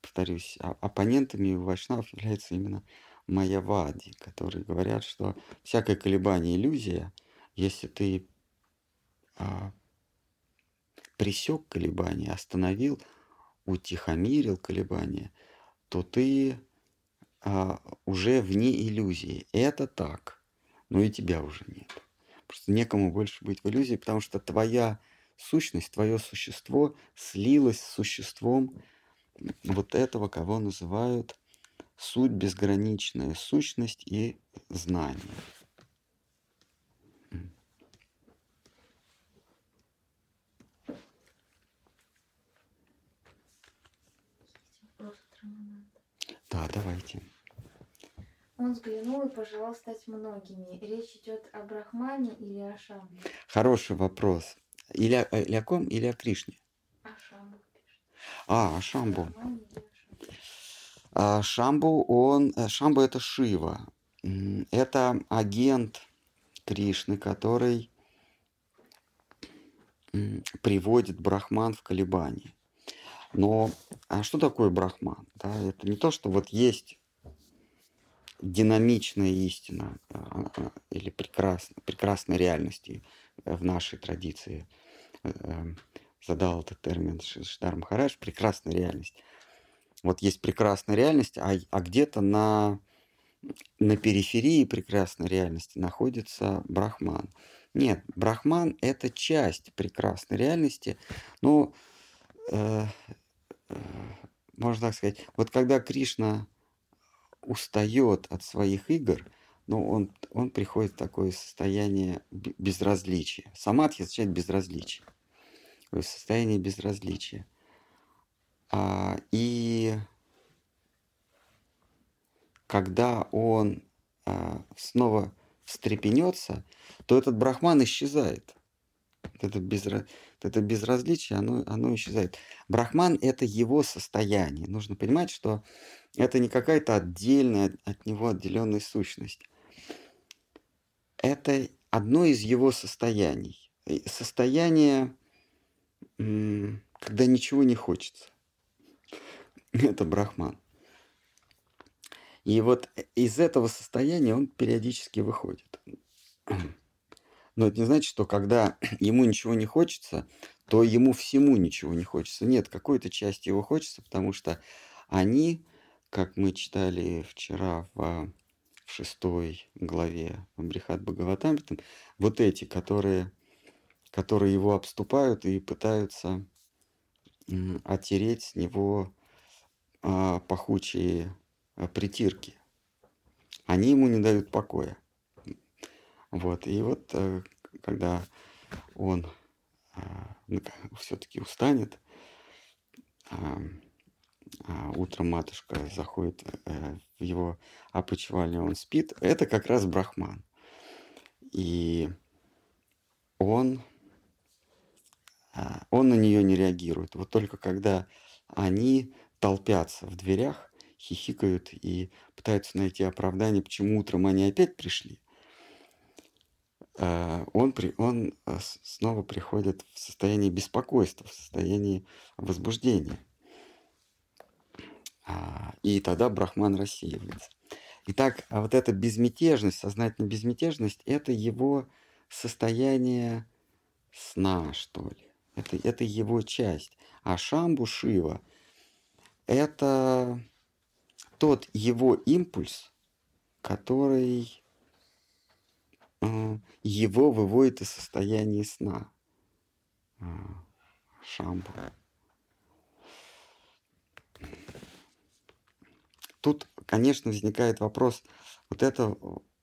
A: повторюсь, а, оппонентами у вайшнавов являются именно майявади, которые говорят, что всякое колебание иллюзия, если ты а, пресек колебания, остановил, утихомирил колебания, то ты а, уже вне иллюзии. Это так, но и тебя уже нет. Просто некому больше быть в иллюзии, потому что твоя сущность, твое существо слилось с существом вот этого, кого называют суть безграничная, сущность и знание. Да, давайте.
B: Он взглянул и пожелал стать многими. Речь идет о Брахмане или о Шамбе?
A: Хороший вопрос. Или, о- или о ком, или о Кришне?
B: О Шамбу пишет.
A: А, Шамбу. А, Шамбу, он... э, Шамбу это Шива. Это агент Кришны, который приводит Брахман в колебание. Но а что такое брахман? Да, это не то, что вот есть динамичная истина а, а, или прекрасная, прекрасной реальности в нашей традиции. Э, задал этот термин Шидар Махарадж, прекрасная реальность. Вот есть прекрасная реальность, а, а где-то на, на периферии прекрасной реальности находится Брахман. Нет, Брахман – это часть прекрасной реальности, но э, можно так сказать, вот когда Кришна устает от своих игр, но он, он приходит в такое состояние безразличия. Самадхи означает безразличие. Состояние безразличия. А, и когда он а, снова встрепенется, то этот брахман исчезает. Это, безра... это безразличие, оно, оно исчезает. Брахман – это его состояние. Нужно понимать, что это не какая-то отдельная от него отделенная сущность. Это одно из его состояний. Состояние, когда ничего не хочется. [laughs] Это брахман. И вот э, из этого состояния он периодически выходит. [clears throat] Но это не значит, что когда [clears throat] ему ничего не хочется, то ему всему ничего не хочется. Нет, какой-то части его хочется, потому что они, как мы читали вчера в шестой главе Брихат Бхагаватамритам, вот эти, которые, которые его обступают и пытаются отереть с него а, пахучие а, притирки. Они ему не дают покоя. Вот, и вот э, когда он а, все-таки устанет, утром матушка заходит э, в его опочивальню, он спит, это как раз брахман. И он, он на нее не реагирует. Вот только когда они толпятся в дверях, хихикают и пытаются найти оправдание, почему утром они опять пришли. А, он, при, он а, снова приходит в состояние беспокойства, в состоянии возбуждения. А, и тогда брахман рассеивается. Итак, а вот эта безмятежность, сознательная безмятежность, это его состояние сна, что ли. Это, это его часть. А Шамбу Шива – это тот его импульс, который э, его выводит из состояния сна. Э, шамбу. Тут, конечно, возникает вопрос, вот это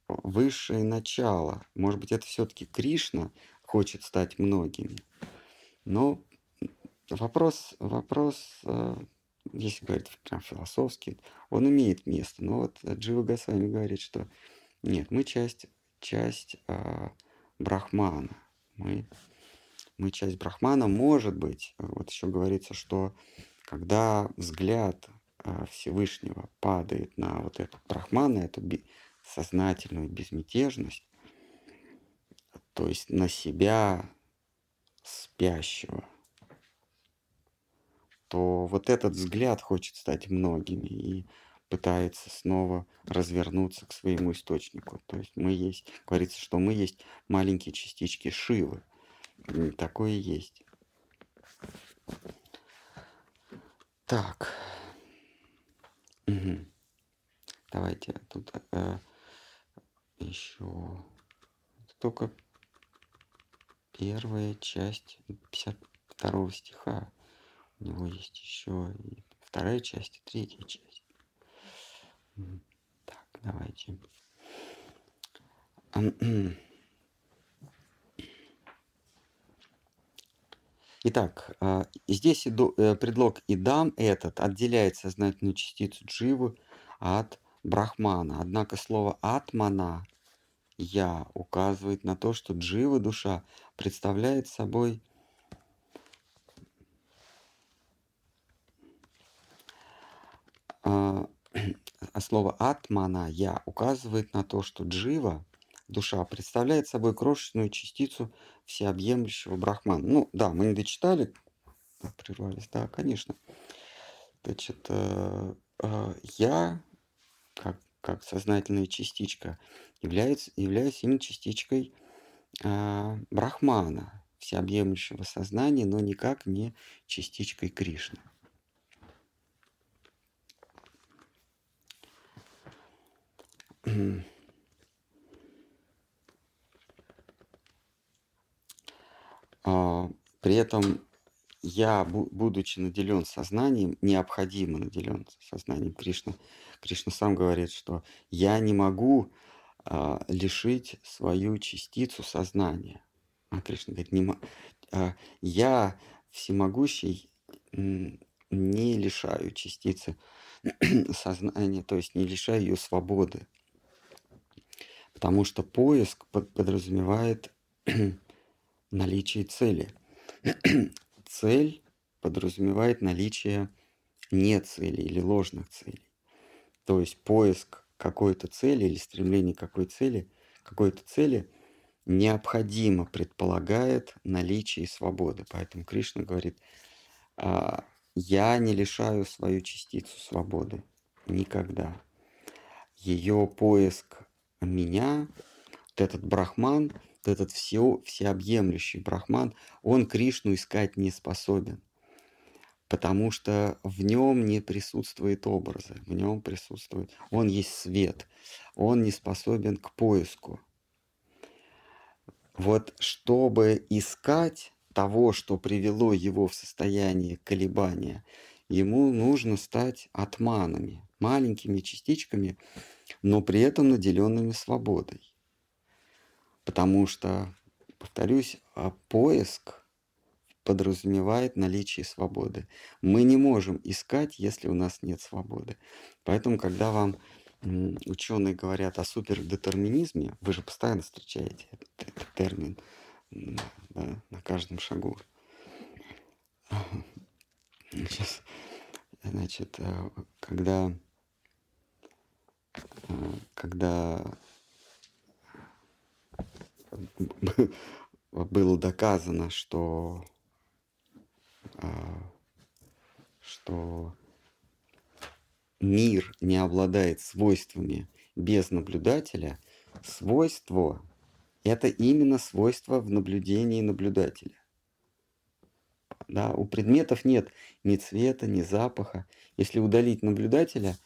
A: высшее начало, может быть, это все-таки Кришна хочет стать многими. Но вопрос, вопрос э, если говорить прям философски, он имеет место. Но вот Джива Госвами говорит, что нет, мы часть, часть э, Брахмана. Мы, мы часть Брахмана. Может быть, вот еще говорится, что когда взгляд э, Всевышнего падает на вот этот Брахмана, эту сознательную безмятежность, то есть на себя спящего – то вот этот взгляд хочет стать многими и пытается снова развернуться к своему источнику. То есть мы есть, говорится, что мы есть маленькие частички Шивы. Такое и есть. Так. Угу. Давайте тут э, еще только первая часть 52 стиха. У него есть еще и вторая часть, и третья часть. Так, давайте. Итак, а, здесь э, предлог «идам» этот отделяет сознательную частицу дживы от брахмана. Однако слово «атмана» «я» указывает на то, что джива, душа, представляет собой а, [clears throat] а слово атмана, я, указывает на то, что джива, душа, представляет собой крошечную частицу всеобъемлющего брахмана. Ну, да, мы не дочитали, прервались, да, конечно. Значит, э, э, я, как, как сознательная частичка, является, являюсь именно частичкой э, брахмана, всеобъемлющего сознания, но никак не частичкой Кришны. [clears throat] А, при этом я, будучи наделен сознанием, необходимо наделен сознанием Кришна. Кришна сам говорит, что я не могу а, лишить свою частицу сознания. А Кришна говорит, не, а, я всемогущий не лишаю частицы [clears throat] сознания, то есть не лишаю ее свободы. Потому что поиск подразумевает [clears throat] наличие цели. [clears throat] Цель подразумевает наличие не цели или ложных целей. То есть поиск какой-то цели или стремление к какой цели, какой-то цели необходимо предполагает наличие свободы. Поэтому Кришна говорит, «А, я не лишаю свою частицу свободы никогда. Ее поиск меня, вот этот брахман, вот этот все, всеобъемлющий брахман, он Кришну искать не способен потому что в нем не присутствует образы, в нем присутствует, он есть свет, он не способен к поиску. Вот чтобы искать того, что привело его в состояние колебания, ему нужно стать атманами, маленькими частичками, но при этом наделенными свободой. Потому что, повторюсь, а поиск подразумевает наличие свободы. Мы не можем искать, если у нас нет свободы. Поэтому, когда вам ученые говорят о супердетерминизме, вы же постоянно встречаете этот, термин да, на каждом шагу. Сейчас, значит, э, когда, э, когда [laughs] было доказано, что что мир не обладает свойствами без наблюдателя, свойство – это именно свойство в наблюдении наблюдателя. Да, у предметов нет ни цвета, ни запаха. Если удалить наблюдателя,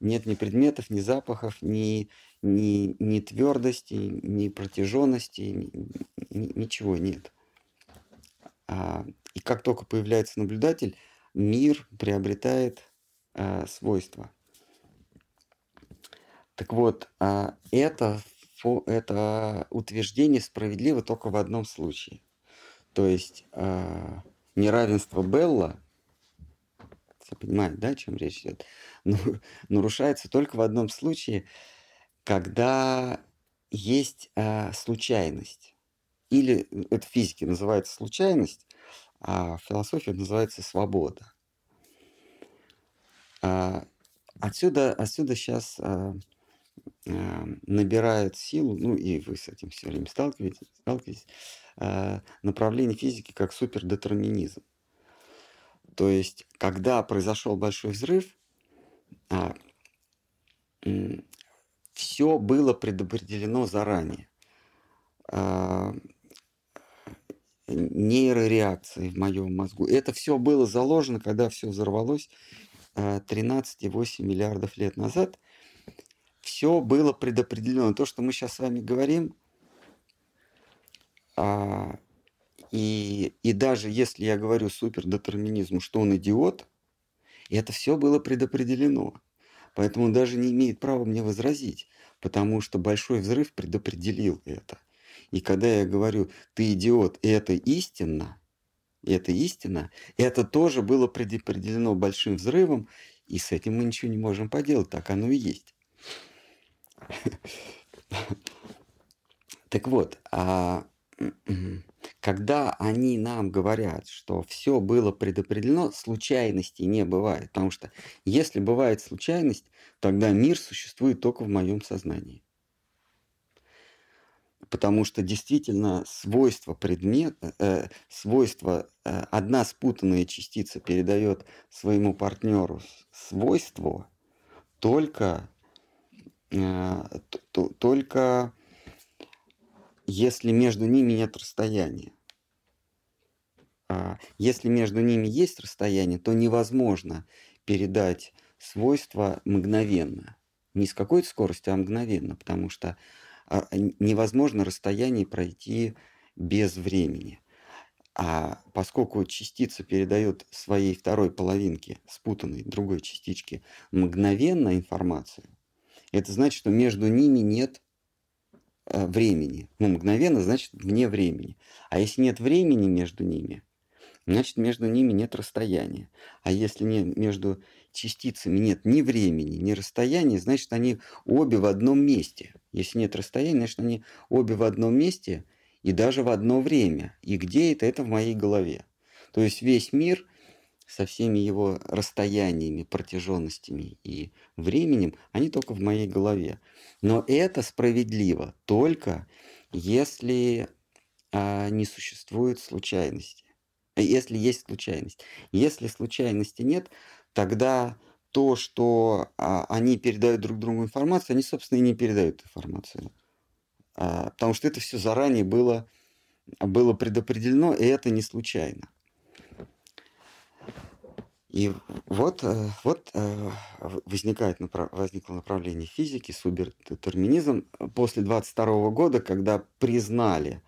A: нет ни предметов, ни запахов, ни, ни, ни твердости, ни протяженности, ни, ни, ничего нет. А, и как только появляется наблюдатель, мир приобретает э, свойства. Так вот, э, это, это утверждение справедливо только в одном случае. То есть э, неравенство Белла, все понимают, да, о чем речь идет, [laughs] ну, нарушается только в одном случае, когда есть э, случайность. Или это в физике называется случайность, а философия называется свобода. А, отсюда, отсюда сейчас а, а, набирает силу, ну и вы с этим все время сталкиваетесь, сталкиваетесь направление физики как супердетерминизм. То есть, когда произошел большой взрыв, все было предопределено заранее. А, нейрореакции в моем мозгу. Это все было заложено, когда все взорвалось 13,8 э, миллиардов лет назад. Все было предопределено. То, что мы сейчас с вами говорим, а, и, и даже если я говорю супердетерминизму, что он идиот, это все было предопределено. Поэтому он даже не имеет права мне возразить, потому что большой взрыв предопределил это. И когда я говорю, ты идиот, и это истинно, это истина, это тоже было предопределено большим взрывом, и с этим мы ничего не можем поделать, так оно и есть. Так вот, а когда они нам говорят, что все было предопределено, случайностей не бывает. Потому что если бывает случайность, тогда мир существует только в моем сознании потому что действительно свойства предмета, э, свойства, э, одна спутанная частица передает своему партнеру свойство только, э, то, только если между ними нет расстояния. А если между ними есть расстояние, то невозможно передать свойства мгновенно. Не с какой-то скоростью, а мгновенно, потому что невозможно расстояние пройти без времени. А поскольку частица передает своей второй половинке, спутанной другой частичке, мгновенно информацию, это значит, что между ними нет э, времени. Ну, мгновенно значит вне времени. А если нет времени между ними, значит между ними нет расстояния. А если не, между частицами нет ни времени, ни расстояния, значит они обе в одном месте. Если нет расстояния, значит они обе в одном месте и даже в одно время. И где это? Это в моей голове. То есть весь мир со всеми его расстояниями, протяженностями и временем, они только в моей голове. Но это справедливо только если а, не существует случайности. Если есть случайность. Если случайности нет, тогда то, что а, они передают друг другу информацию, они, собственно, и не передают информацию. А, потому что это все заранее было, было предопределено, и это не случайно. И вот, э, вот э, возникает, возникло направление физики, субдетерминизм после 22 года, когда признали,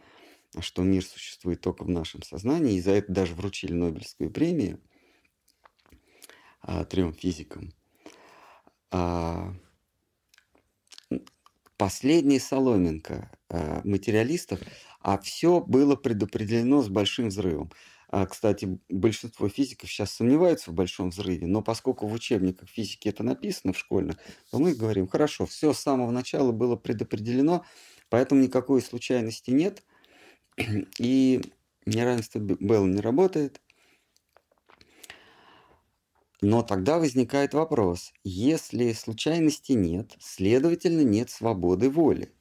A: что мир существует только в нашем сознании, и за это даже вручили Нобелевскую премию а, трем физикам. А, последняя соломинка а, материалистов, а все было предопределено с большим взрывом. А, кстати, большинство физиков сейчас сомневаются в большом взрыве, но поскольку в учебниках физики это написано в школьных, то мы говорим, хорошо, все с самого начала было предопределено, поэтому никакой случайности нет, [clears throat] и неравенство Белла не работает. Но тогда возникает вопрос, если случайности нет, следовательно, нет свободы воли.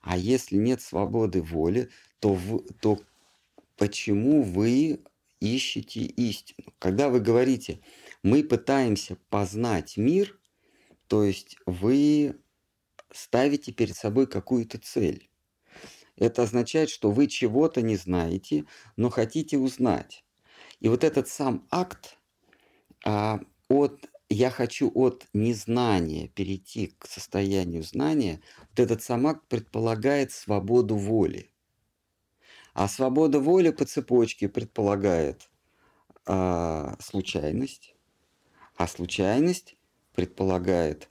A: А если нет свободы воли, то, в, то почему вы ищете истину. Когда вы говорите, мы пытаемся познать мир, то есть вы ставите перед собой какую-то цель. Это означает, что вы чего-то не знаете, но хотите узнать. И вот этот сам акт а, от я хочу от незнания перейти к состоянию знания, вот этот сам акт предполагает свободу воли. А свобода воли по цепочке предполагает а, случайность, а случайность предполагает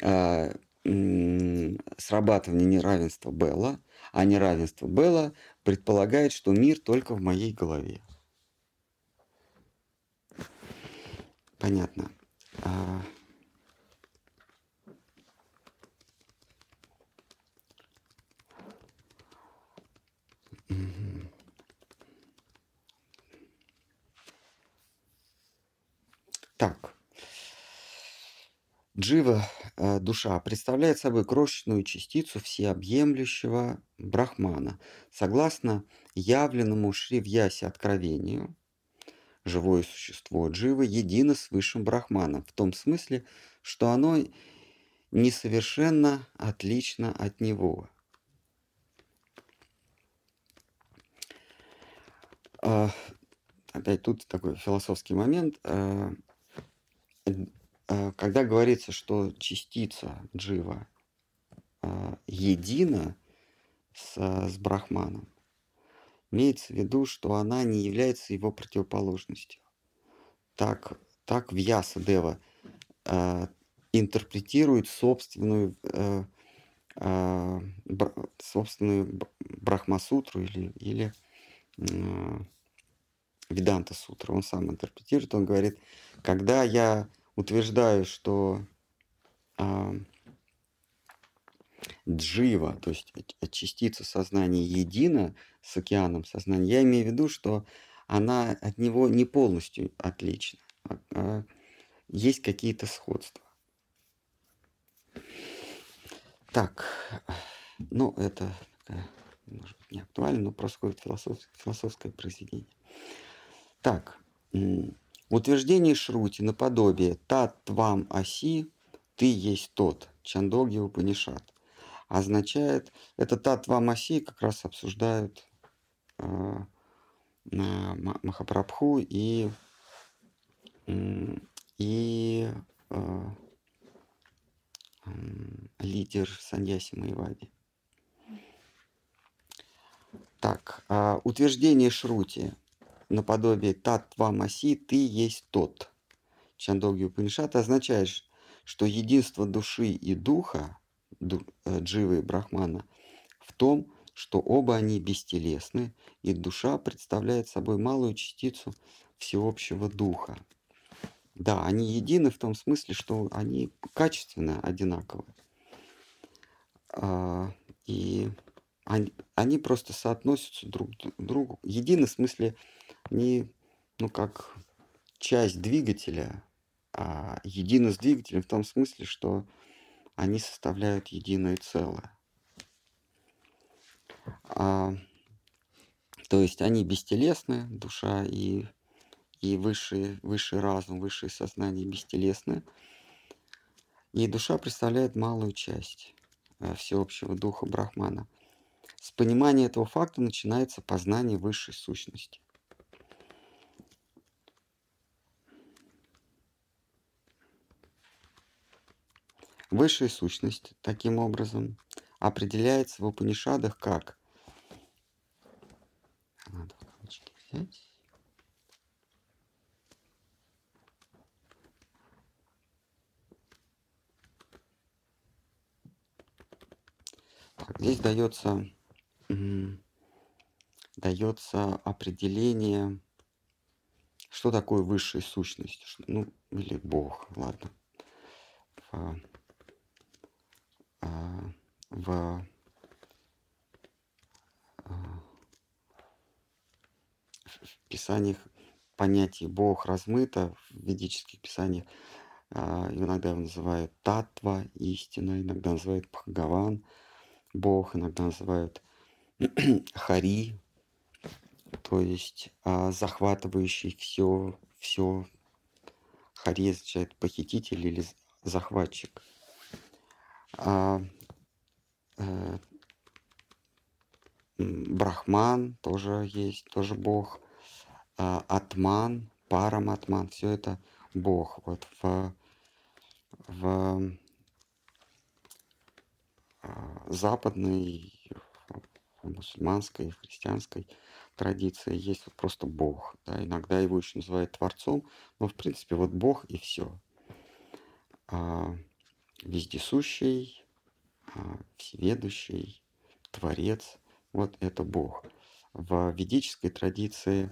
A: а, срабатывание неравенства Белла, а неравенство Белла предполагает, что мир только в моей голове. Понятно. А... Так. Джива, э, душа, представляет собой крошечную частицу всеобъемлющего брахмана. Согласно явленному Шривьясе откровению, живое существо Дживы едино с высшим брахманом, в том смысле, что оно несовершенно отлично от него. А, опять тут такой философский момент. А, когда говорится, что частица джива едина с, с брахманом, имеется в виду, что она не является его противоположностью. Так, так Вьяса Дева э, интерпретирует собственную, э, э, бр, собственную Брахмасутру или, или э, Веданта Сутру. Он сам интерпретирует, он говорит, когда я утверждаю, что э, джива, то есть частица сознания едина с океаном сознания, я имею в виду, что она от него не полностью отлична, а, а есть какие-то сходства. Так, ну это может быть, не актуально, но просто философское, философское произведение. Так, утверждение Шрути наподобие «Тат твам оси» «Ты есть тот» Чандоги Упанишат означает, это «Тат твам оси» как раз обсуждают э, Махапрабху и, и э, э, лидер Саньяси Майвади. Так, э, утверждение Шрути наподобие Татва Маси, ты есть тот. Чандоги Упанишат означает, что единство души и духа э, Дживы и Брахмана в том, что оба они бестелесны, и душа представляет собой малую частицу всеобщего духа. Да, они едины в том смысле, что они качественно одинаковы. А, и они, они просто соотносятся друг к другу. Едины в смысле не, ну как часть двигателя, а едины с двигателем в том смысле, что они составляют единое целое. А, то есть они бестелесны, душа и, и высший, высший разум, высшее сознание бестелесны. И душа представляет малую часть э, всеобщего духа Брахмана. С понимания этого факта начинается познание высшей сущности. Высшая сущность, таким образом, определяется в Упанишадах как надо кавычки взять. Здесь дается, дается определение, что такое высшая сущность, ну или Бог, ладно. В в писаниях понятие Бог размыто, в ведических писаниях а, иногда его называют Татва, истина, иногда называют Бхагаван, Бог, иногда называют [clears throat] Хари, то есть а, захватывающий все, все. Хари означает похититель или захватчик. А, э, Брахман тоже есть, тоже Бог. А, Атман, Параматман, все это Бог. Вот в, в а, западной, в мусульманской, христианской традиции есть вот просто Бог. Да, иногда его еще называют Творцом, но в принципе вот Бог и все. Вездесущий, а, всеведущий, Творец – вот это Бог. В ведической традиции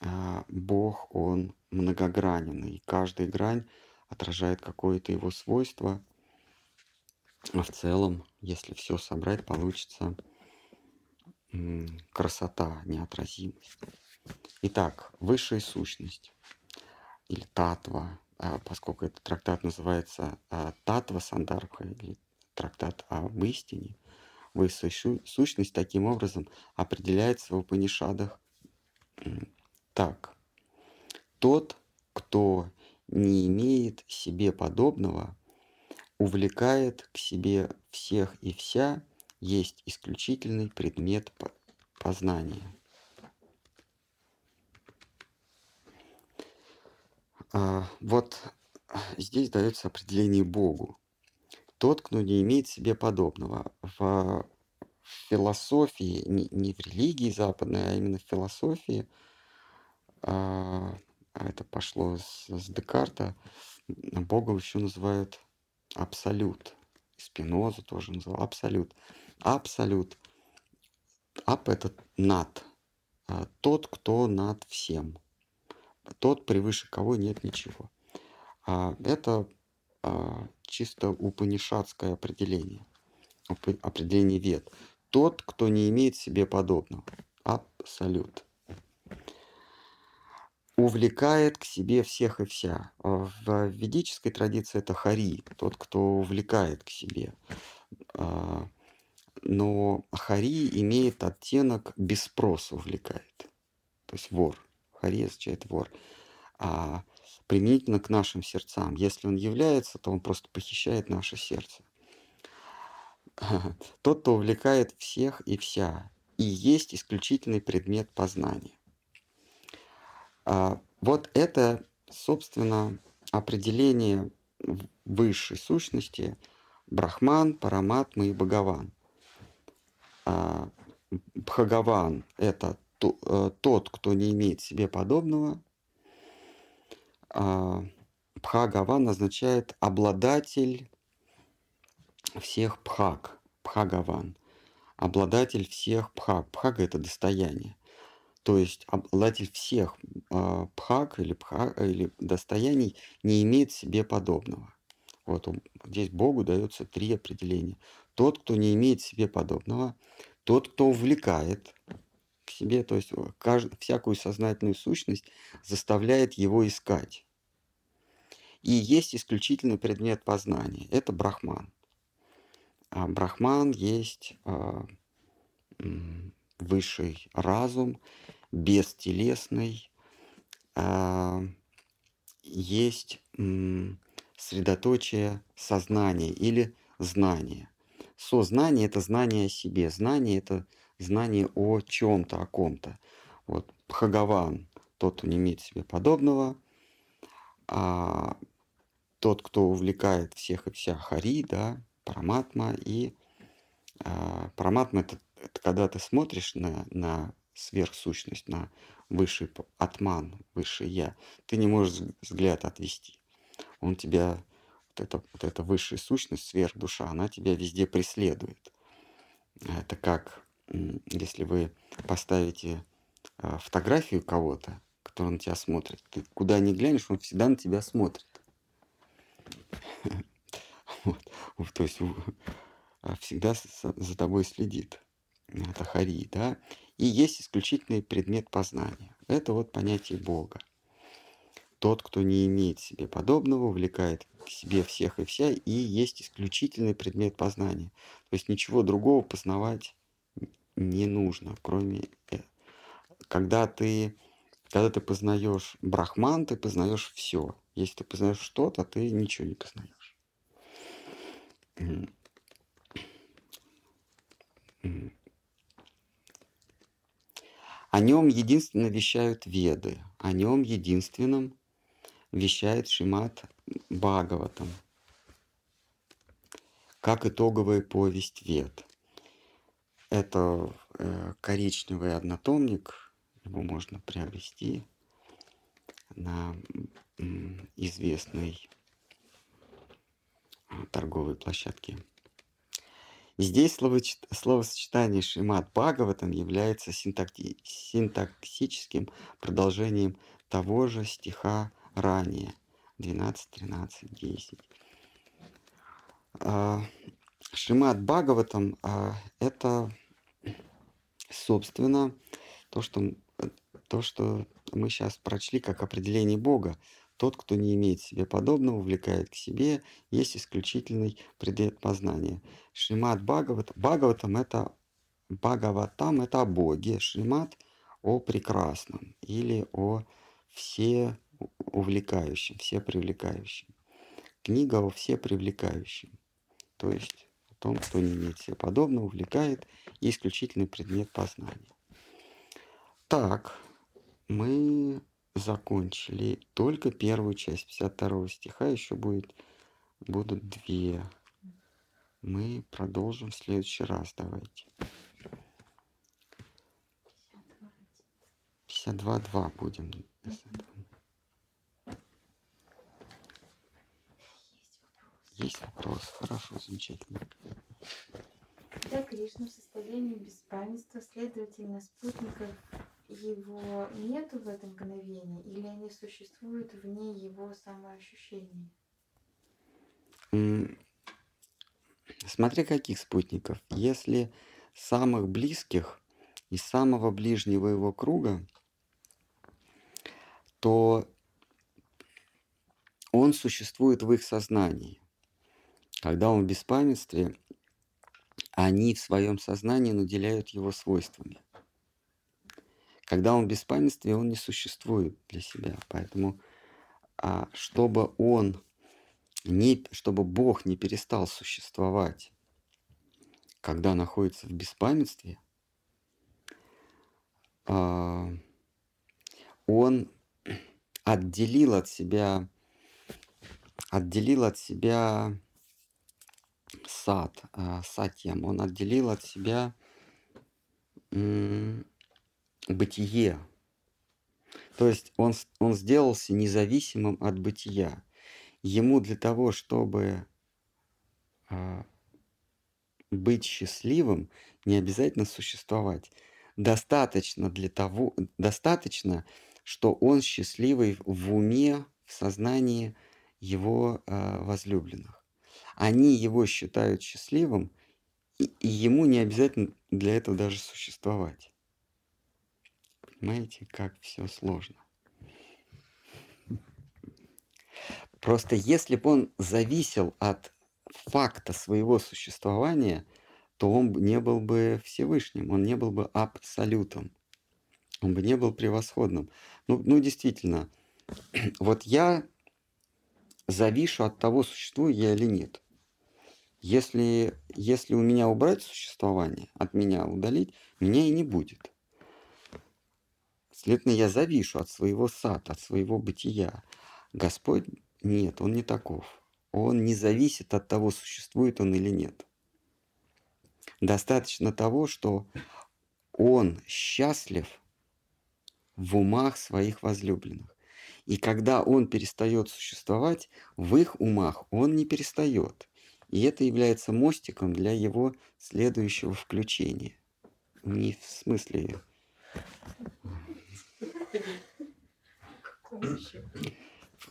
A: а, Бог, он многогранен, и каждая грань отражает какое-то его свойство. А в целом, если все собрать, получится красота, неотразимость. Итак, высшая сущность или татва, поскольку этот трактат называется Татва Сандарбха или трактат об истине – Высшая сущность таким образом определяется в Упанишадах так. Тот, кто не имеет себе подобного, увлекает к себе всех и вся, есть исключительный предмет познания. Вот здесь дается определение Богу тот, кто не имеет себе подобного. В философии, не, в религии западной, а именно в философии, а, а это пошло с, с Декарта, Бога еще называют абсолют. Спиноза тоже называл абсолют. Абсолют. Ап – это над. А тот, кто над всем. Тот, превыше кого нет ничего. А это а, чисто упанишатское определение, определение вет. Тот, кто не имеет себе подобного. Абсолют. Увлекает к себе всех и вся. А в ведической традиции это хари, тот, кто увлекает к себе. Но хари имеет оттенок без спроса увлекает. То есть вор. Хари означает вор. А применительно к нашим сердцам. Если он является, то он просто похищает наше сердце. [laughs] Тот, кто увлекает всех и вся, и есть исключительный предмет познания. А, вот это, собственно, определение высшей сущности Брахман, Параматма и Бхагаван. А, Бхагаван – это э, тот, кто не имеет себе подобного, а, Бхагаван означает обладатель всех пхак, пхагаван, обладатель всех пхак. Пхага – это достояние. То есть обладатель всех э, пхак или, пха, или достояний не имеет себе подобного. Вот здесь Богу дается три определения. Тот, кто не имеет себе подобного, тот, кто увлекает себе, то есть кажд, всякую сознательную сущность заставляет его искать. И есть исключительный предмет познания. Это брахман. А брахман есть а, высший разум, бестелесный, а, есть средоточие сознания или знания. Сознание – это знание о себе, знание – это знание о чем-то, о ком-то. Вот Бхагаван – тот, кто не имеет себе подобного, а тот, кто увлекает всех и вся Хари, да, Параматма. И а, Параматма это, – это когда ты смотришь на, на сверхсущность, на высший атман, высшее я, ты не можешь взгляд отвести. Он тебя, вот эта, вот эта высшая сущность, сверхдуша, она тебя везде преследует. Это как, если вы поставите а, фотографию кого-то, который на тебя смотрит, ты куда ни глянешь, он всегда на тебя смотрит. [laughs] То есть а, всегда за тобой следит. Это хари, да? И есть исключительный предмет познания. Это вот понятие Бога. Тот, кто не имеет себе подобного, увлекает к себе всех и вся, и есть исключительный предмет познания. То есть ничего другого познавать не нужно, кроме... Э, когда ты, когда ты познаешь брахман, ты познаешь все. Если ты познаешь что-то, ты ничего не познаешь. О нем единственно вещают веды, о нем единственном вещает Шимат Бхагаватам, как итоговая повесть вед. Это э, коричневый однотомник, его можно приобрести на известной а, торговой площадке. Здесь словосочетание Шимат Бхагаватам является синтакти синтаксическим продолжением того же стиха ранее. 12, 13, 10. Шимат Бхагаватам а, это, собственно, то, что, то, что мы сейчас прочли как определение Бога. Тот, кто не имеет себе подобного, увлекает к себе, есть исключительный предмет познания. Шримат Бхагават. Бхагаватам это Бхагаватам это о Боге. Шримат о прекрасном или о все увлекающем, все привлекающем. Книга о все привлекающем. То есть том, кто не имеет себе подобного, увлекает и исключительный предмет познания. Так, мы закончили только первую часть 52 стиха, еще будет, будут две. Мы продолжим в следующий раз, давайте. 52.2 будем. Есть вопрос? Хорошо, замечательно.
B: Когда Кришна в состоянии беспамятства, следовательно, спутников его нету в этом мгновении, или они существуют вне его самоощущения?
A: Смотри, каких спутников. Если самых близких и самого ближнего его круга, то он существует в их сознании. Когда он в беспамятстве, они в своем сознании наделяют его свойствами. Когда он в беспамятстве, он не существует для себя. Поэтому, а, чтобы он не, чтобы Бог не перестал существовать, когда находится в беспамятстве, а, он отделил от себя, отделил от себя сад, а, сатьям, он отделил от себя бытие. То есть он, он сделался независимым от бытия. Ему для того, чтобы а, быть счастливым не обязательно существовать. Достаточно для того, достаточно, что он счастливый в уме, в сознании его э, возлюбленных. Они его считают счастливым, и, и ему не обязательно для этого даже существовать. Понимаете, как все сложно. Просто если бы он зависел от факта своего существования, то он не был бы Всевышним, он не был бы абсолютом, он бы не был превосходным. Ну, ну действительно, [clears throat] вот я завишу от того, существую я или нет. Если, если у меня убрать существование, от меня удалить, меня и не будет. Следовательно, я завишу от своего сада, от своего бытия. Господь нет, он не таков. Он не зависит от того, существует он или нет. Достаточно того, что он счастлив в умах своих возлюбленных. И когда он перестает существовать, в их умах он не перестает. И это является мостиком для его следующего включения. Не в смысле...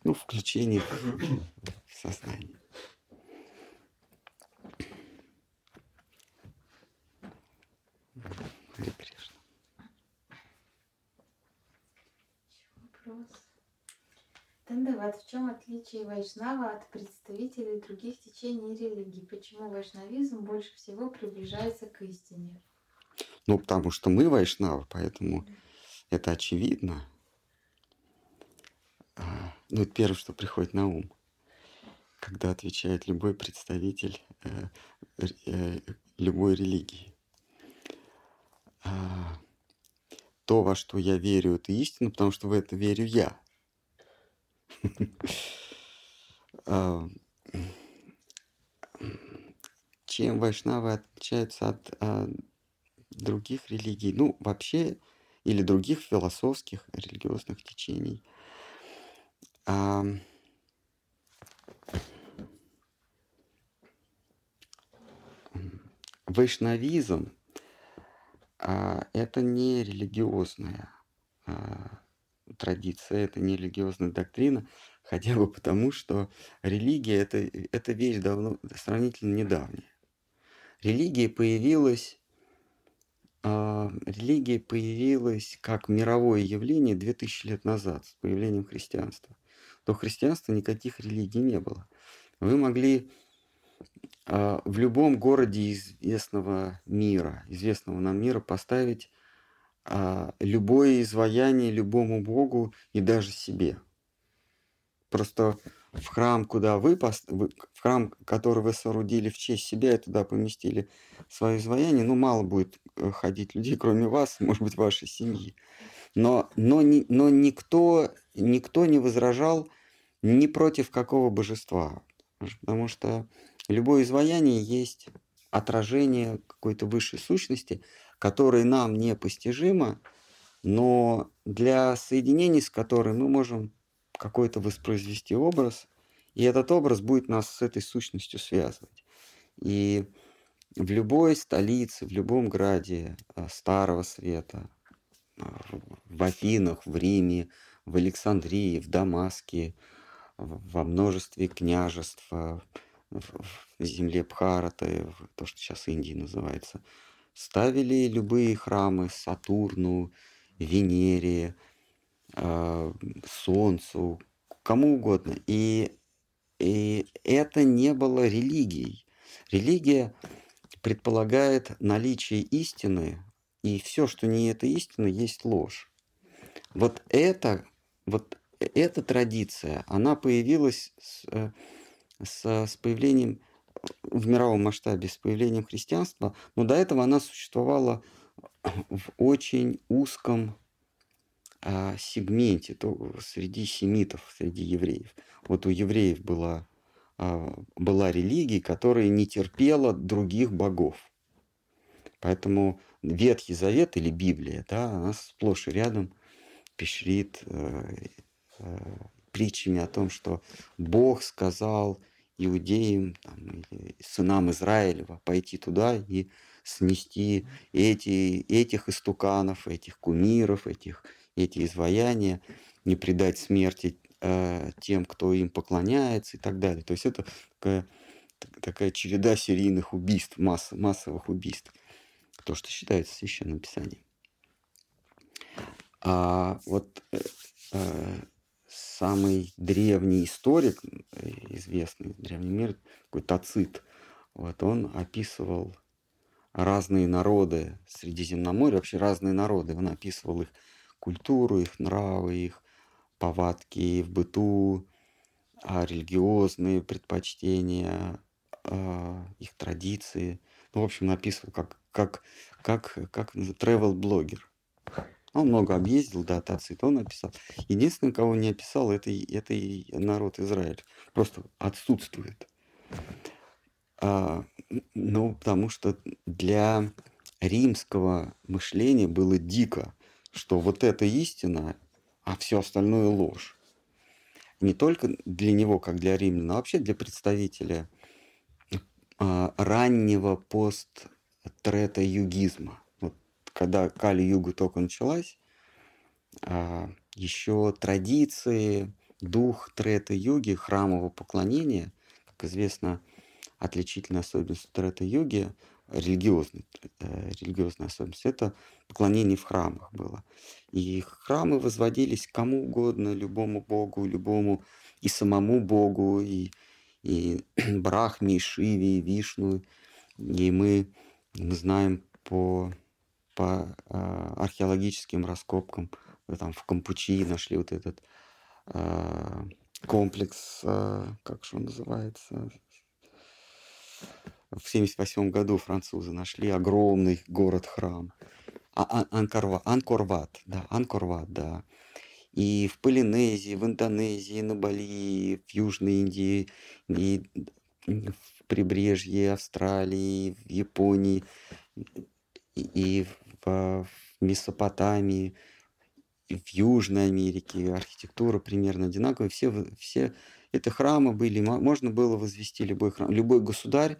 A: Ну, включение в сознание.
B: Вопрос. Тандават, в чем отличие Вайшнава от представителей других течений религий? Почему вайшнавизм больше всего приближается к истине?
A: Ну, потому что мы вайшнавы, поэтому это очевидно. А, ну, это первое, что приходит на ум, когда отвечает любой представитель э, э, любой религии. А, то, во что я верю, это истина, потому что в это верю я. [laughs] А, чем вайшнавы отличаются от а, других религий? Ну, вообще, или других философских, религиозных течений. А, Вайшнавизм а, это не религиозная традиция, это не религиозная доктрина, [laughs] хотя бы потому, что религия это, это вещь давно, сравнительно недавняя. Религия появилась, а, религия появилась как мировое явление 2000 лет назад с появлением христианства. До христианства никаких религий не было. Вы могли а, в любом городе известного мира, известного нам мира поставить а, любое изваяние любому богу и даже себе. Просто в храм, куда вы, в храм, который вы соорудили в честь себя, и туда поместили свое изваяние, ну, мало будет э, ходить людей, кроме вас, [laughs] может быть, вашей семьи. Но, но, но никто, никто не возражал ни против какого божества. Потому что Любое изваяние есть отражение какой-то высшей сущности, которая нам непостижима, но для соединения с которой мы можем какой-то воспроизвести образ, и этот образ будет нас с этой сущностью связывать. И в любой столице, в любом граде э, Старого Света, э, в Афинах, в Риме, в Александрии, в Дамаске, во множестве княжеств, э, в земле Бхараты, то, что сейчас Индией называется, ставили любые храмы Сатурну, Венере, а, Солнцу, кому угодно. И, и это не было религией. Религия предполагает наличие истины, и все, что не это истина, есть ложь. Вот это, вот эта традиция, она появилась с, э, с, с появлением в мировом масштабе, с появлением христианства, но до этого она существовала в очень узком а, сегменте то, среди семитов, среди евреев. Вот у евреев была, а, была религия, которая не терпела других богов. Поэтому Ветхий Завет или Библия, да, она сплошь и рядом пещрит э, э, притчами о том, что Бог сказал иудеям, там, сынам Израилева пойти туда и снести эти, этих истуканов, этих кумиров, этих, эти изваяния, не предать смерти э, тем, кто им поклоняется и так далее. То есть это такая, такая череда серийных убийств, масс, массовых убийств, то, что считается священным писанием. А вот э, э, самый древний историк, э, известный в древнем мире, такой Тацит, вот он описывал разные народы Средиземноморья, вообще разные народы. Он описывал их культуру, их нравы, их повадки в быту, а, религиозные предпочтения, а, их традиции. Ну, в общем, написывал как, как, как, как travel блогер Он много объездил, да, Тацит, он написал. Единственный, кого не описал, это, это народ Израиль. Просто отсутствует. А, ну, потому что для римского мышления было дико, что вот это истина, а все остальное ложь. Не только для него, как для римляна, а вообще для представителя а, раннего пост-трета-югизма. Когда Кали-юга только началась, а, еще традиции, дух трета-юги, храмового поклонения, как известно, отличительная особенность трета-йоги, религиозной, э, религиозная особенность, это поклонение в храмах было. И храмы возводились кому угодно, любому богу, любому и самому богу, и, и [clears throat] Брахме, и Шиве, и Вишну. И мы, мы знаем по, по э, археологическим раскопкам, там в Кампучи нашли вот этот э, комплекс, э, как же он называется, в 1978 году французы нашли огромный город-храм. А, а, Анкорват, да, Анкорват, да. И в Полинезии, в Индонезии, на Бали, в Южной Индии, и в прибрежье Австралии, в Японии, и в Месопотамии, в Южной Америке архитектура примерно одинаковая. Все, все это храмы были, можно было возвести любой храм. Любой государь,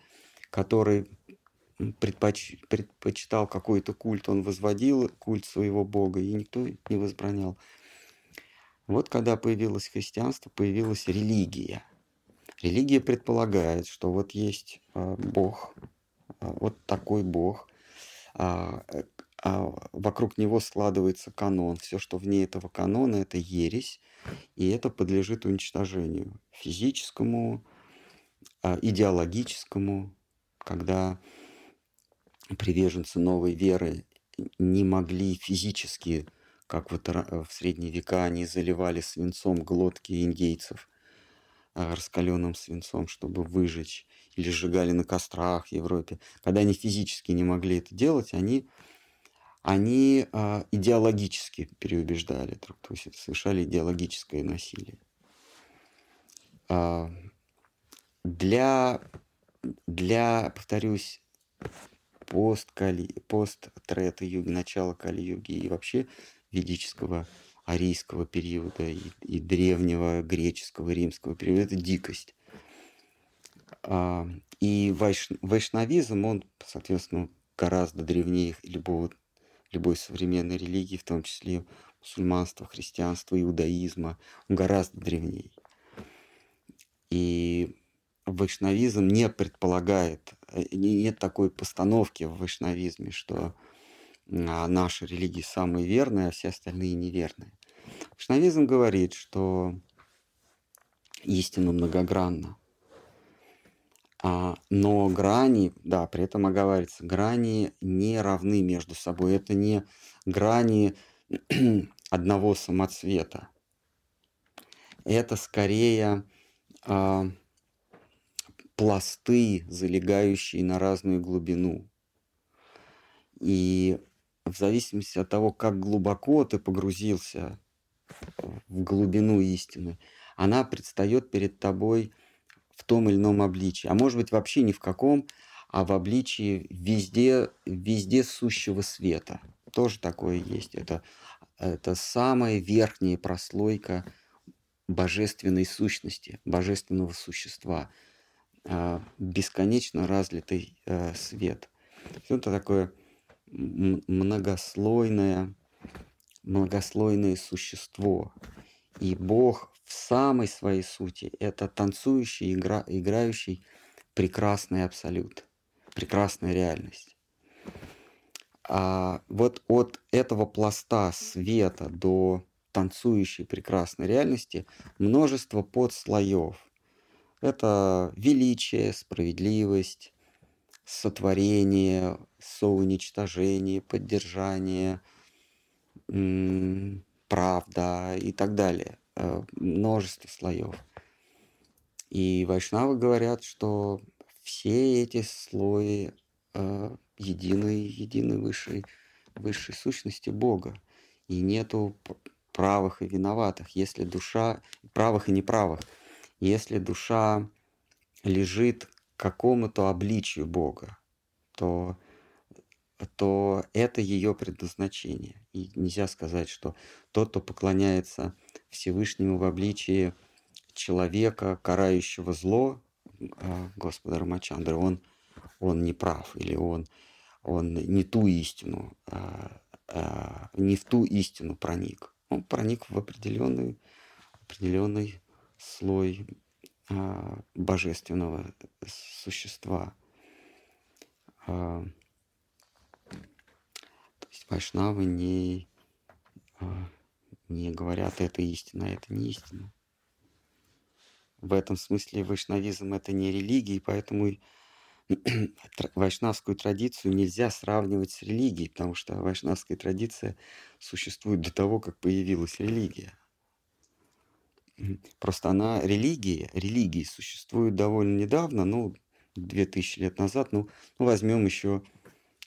A: который предпоч... предпочитал какой-то культ, он возводил культ своего бога, и никто не возбранял. Вот когда появилось христианство, появилась религия. Религия предполагает, что вот есть э, Бог, э, вот такой Бог, а, э, а вокруг него складывается канон. Все, что вне этого канона, это ересь, и это подлежит уничтожению физическому, а, идеологическому, когда приверженцы новой веры не могли физически, как вот в средние века они заливали свинцом глотки индейцев, а, раскаленным свинцом, чтобы выжечь, или сжигали на кострах в Европе. Когда они физически не могли это делать, они они а, идеологически переубеждали друг есть совершали идеологическое насилие. А, для, для, повторюсь, пост, Кали, пост Трета юги, начала Кали-юги и вообще ведического арийского периода и, и древнего греческого, римского периода, это дикость. А, и вайш, вайшнавизм, он, соответственно, гораздо древнее любого любой современной религии, в том числе мусульманства, христианства, иудаизма, он гораздо древнее. И вайшнавизм не предполагает, э, нет такой постановки в вайшнавизме, что а, наша религия самая верная, а все остальные неверные. Вайшнавизм говорит, что истина многогранна. А, но грани, да, при этом оговаривается, грани не равны между собой. Это не грани [clears throat] одного самоцвета. Это скорее а, пласты, залегающие на разную глубину. И в зависимости от того, как глубоко ты погрузился в глубину истины, она предстает перед тобой – в том или ином обличии. А может быть вообще ни в каком, а в обличии везде, везде сущего света. Тоже такое есть. Это, это самая верхняя прослойка божественной сущности, божественного существа. а, бесконечно разлитый а, свет. Это такое многослойное, многослойное существо. И Бог в самой своей сути – это танцующий, игра, играющий прекрасный абсолют, прекрасная реальность. А вот от этого пласта света до танцующей прекрасной реальности множество подслоев. Это величие, справедливость, сотворение, соуничтожение, поддержание, правда и так далее. Э, множество слоев. И вайшнавы говорят, что все эти слои э, единой, единой высшей, высшей сущности Бога. И нету правых и виноватых. Если душа, правых и неправых, если душа лежит к какому-то обличию Бога, то, то это ее предназначение. И нельзя сказать, что тот, кто поклоняется Всевышнему в обличии человека, карающего зло, а, Господа Рамачандры, он, он не прав, или он, он не ту истину, а, а, не в ту истину проник. Он проник в определенный, определенный слой божественного существа. Вайшнавы не, не говорят, это истина, это не истина в этом смысле вайшнавизм это не религия, и поэтому [clears throat] вайшнавскую традицию нельзя сравнивать с религией, потому что вайшнавская традиция существует до того, как появилась религия. Просто она, религия, религии существует довольно недавно, ну, 2000 лет назад, ну возьмем еще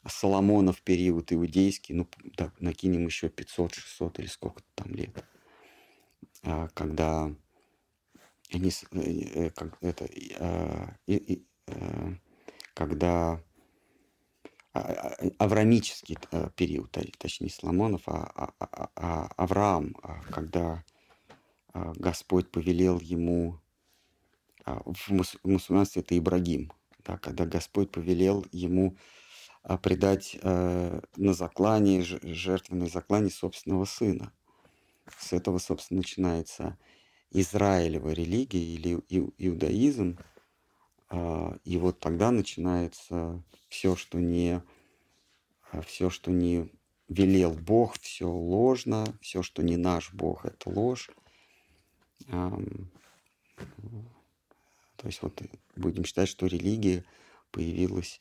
A: Соломонов период иудейский, ну, так, накинем еще 500-600 или сколько там лет, а, когда они, э, как это, а, и, и, э, когда а, а, аврамический э, период, точнее Соломонов, а, а, а, а Авраам, когда Господь повелел ему, в мусульманстве это Ибрагим, да, когда Господь повелел ему предать на заклание, жертвенное заклание собственного сына. С этого, собственно, начинается Израилева религия или иудаизм, а, и вот тогда начинается все, что не а, все, что не велел Бог, все ложно, все, что не наш Бог, это ложь. То есть вот будем считать, что религия появилась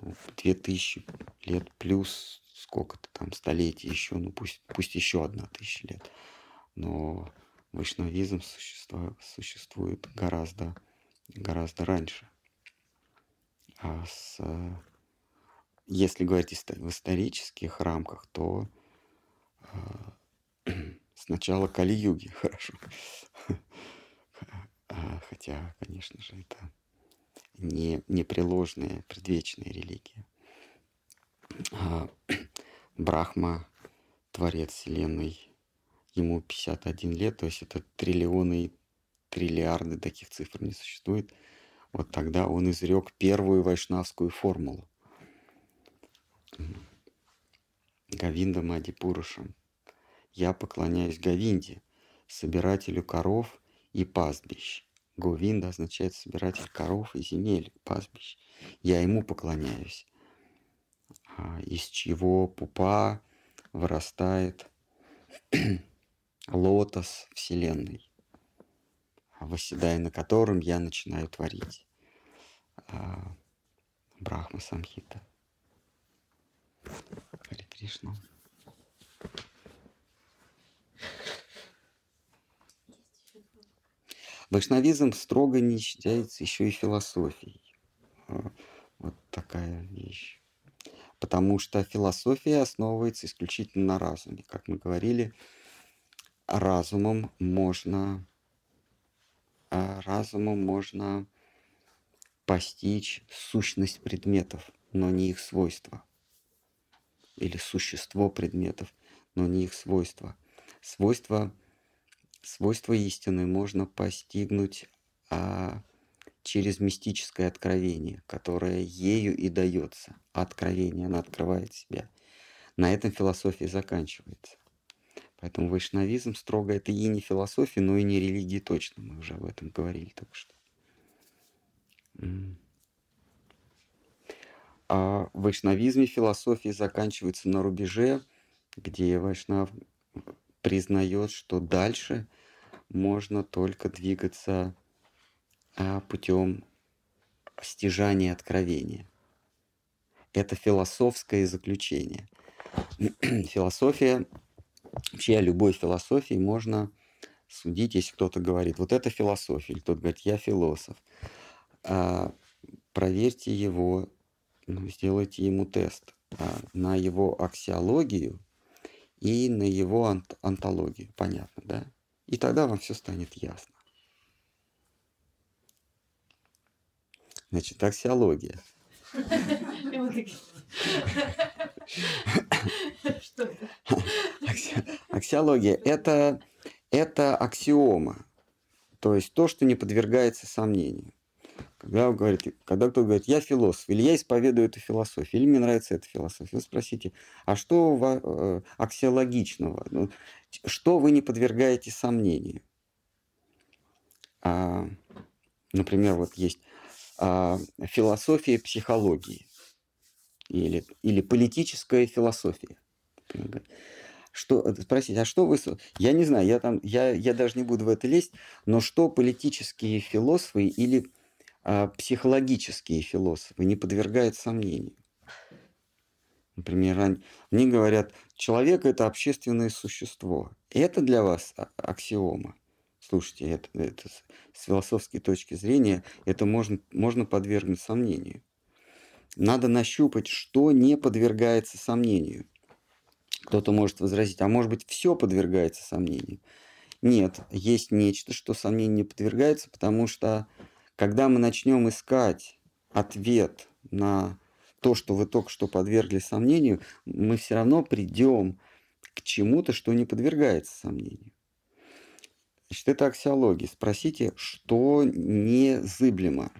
A: ну, 2000 лет плюс сколько-то там столетий еще, ну пусть, пусть еще одна тысяча лет. Но вайшнавизм существует гораздо, гораздо раньше. А с, если говорить в исторических рамках, то э, [clears throat] сначала Кали-юги, [laughs] хорошо. А, хотя, конечно же, это не непреложная, предвечная религия. А, [clears throat] Брахма, творец Вселенной, ему 51 лет, то есть это триллионы и триллиарды таких цифр не существует. Вот тогда он изрек первую вайшнавскую формулу. Гавинда Мадипурушам. Я поклоняюсь Гавинде, собирателю коров и пастбищ. Говинда означает собиратель коров и земель, пастбищ. Я ему поклоняюсь, а, из чего пупа вырастает [clears throat] лотос Вселенной, восседая на котором я начинаю творить. А, Брахма Самхита. Хари Кришна. Вайшнавизм строго не считается еще и философией. А, вот такая вещь. Потому что философия основывается исключительно на разуме. Как мы говорили, разумом можно а, разумом можно постичь сущность предметов, но не их свойства. Или существо предметов, но не их свойства. Свойства, свойства истины можно постигнуть а, через мистическое откровение, которое ею и дается. Откровение, она открывает себя. На этом философия заканчивается. Поэтому вайшнавизм строго это и не философия, но и не религия точно. Мы уже об этом говорили только что. А в вайшнавизме философия заканчивается на рубеже, где вайшнав признает, что дальше можно только двигаться а, путем стяжания откровения. Это философское заключение. [clears throat] Философия, вообще о любой философии можно судить, если кто-то говорит, вот это философия, или кто-то говорит, я философ. А, проверьте его, ну, сделайте ему тест а, на его аксиологию и на его ант антологию. Понятно, да? И тогда вам все станет ясно. Значит, аксиология. Аксиология – это, это аксиома, то есть то, что не подвергается сомнению. Когда, говорит, когда кто-то говорит, я философ, или я исповедую эту философию, или мне нравится эта философия, вы спросите, а что у э, аксиологичного? Ну, что вы не подвергаете сомнению? А, например, вот есть а, философия психологии или, или политическая философия. Что, спросить, а что вы... Я не знаю, я, там, я, я даже не буду в это лезть, но что политические философы или психологические философы не подвергают сомнению? Например, они, они говорят, человек – это общественное существо. Это для вас а, аксиома. Слушайте, это, это с философской точки зрения это можно, можно подвергнуть сомнению. Надо нащупать, что не подвергается сомнению. Кто-то может возразить, а может быть все подвергается сомнению. Нет, есть нечто, что сомнению не подвергается, потому что когда мы начнем искать ответ на то, что вы только что подвергли сомнению, мы все равно придем к чему-то, что не подвергается сомнению. Значит, это аксиология. Спросите, что незыблемо,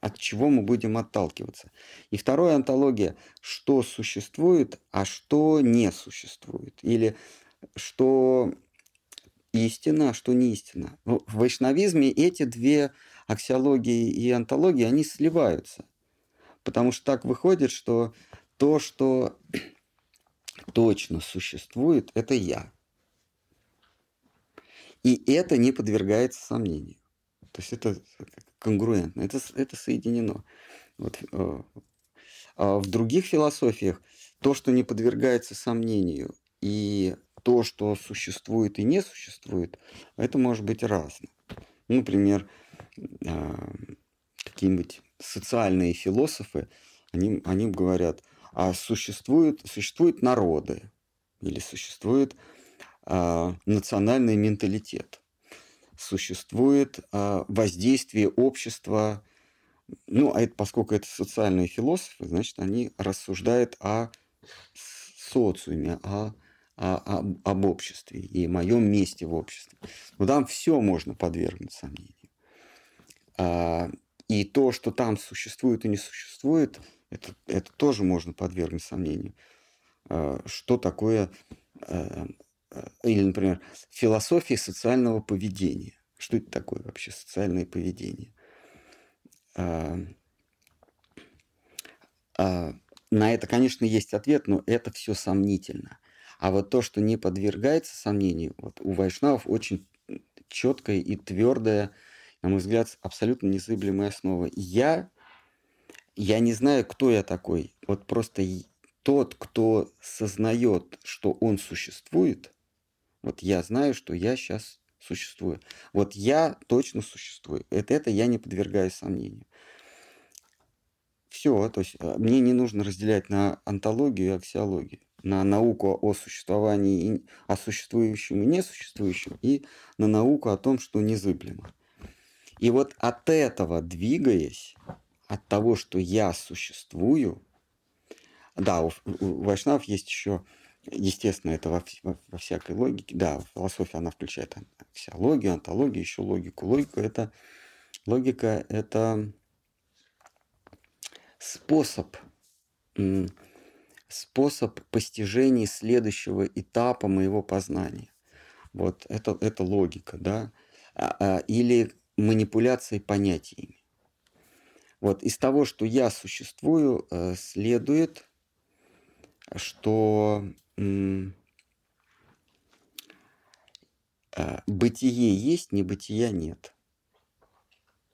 A: от чего мы будем отталкиваться. И второе антология, что существует, а что не существует. Или что истина, а что не истина. В вайшнавизме эти две аксиологии и антологии, они сливаются. Потому что так выходит, что то, что [clears throat] точно существует, это я. И это не подвергается сомнению. То есть это конгруентно, это, это соединено. Вот, э, а в других философиях то, что не подвергается сомнению, и то, что существует и не существует, это может быть разным. Например, какие-нибудь социальные философы, они, они говорят, а существуют, существуют народы или существует а, национальный менталитет, существует а, воздействие общества, ну, а это, поскольку это социальные философы, значит, они рассуждают о социуме, о, о, об, об обществе и моем месте в обществе. Но там все можно подвергнуть сомнению. А, и то, что там существует и не существует, это, это тоже можно подвергнуть сомнению. А, что такое, а, или, например, философия социального поведения. Что это такое вообще социальное поведение? На это, конечно, есть ответ, но это все сомнительно. А вот то, что не подвергается сомнению, вот у вайшнавов очень четкая и твердая на мой взгляд, абсолютно незыблемая основа. Я, я не знаю, кто я такой. Вот просто тот, кто сознает, что он существует, вот я знаю, что я сейчас существую. Вот я точно существую. Это, это я не подвергаю сомнению. Все, то есть а, мне не нужно разделять на антологию и аксиологию, на науку о существовании, о существующем и несуществующем, и на науку о том, что незыблемо. И вот от этого двигаясь, от того, что я существую, да, у, у Вайшнав есть еще, естественно, это во, во, во всякой логике, да, философия, она включает аксиологию, антологию, еще логику. Логика – это Логика – это способ, способ постижения следующего этапа моего познания. Вот это, это логика, да? А, а, или манипуляции понятиями. Вот из того, что я существую, э, следует, что э, бытие есть, небытия нет.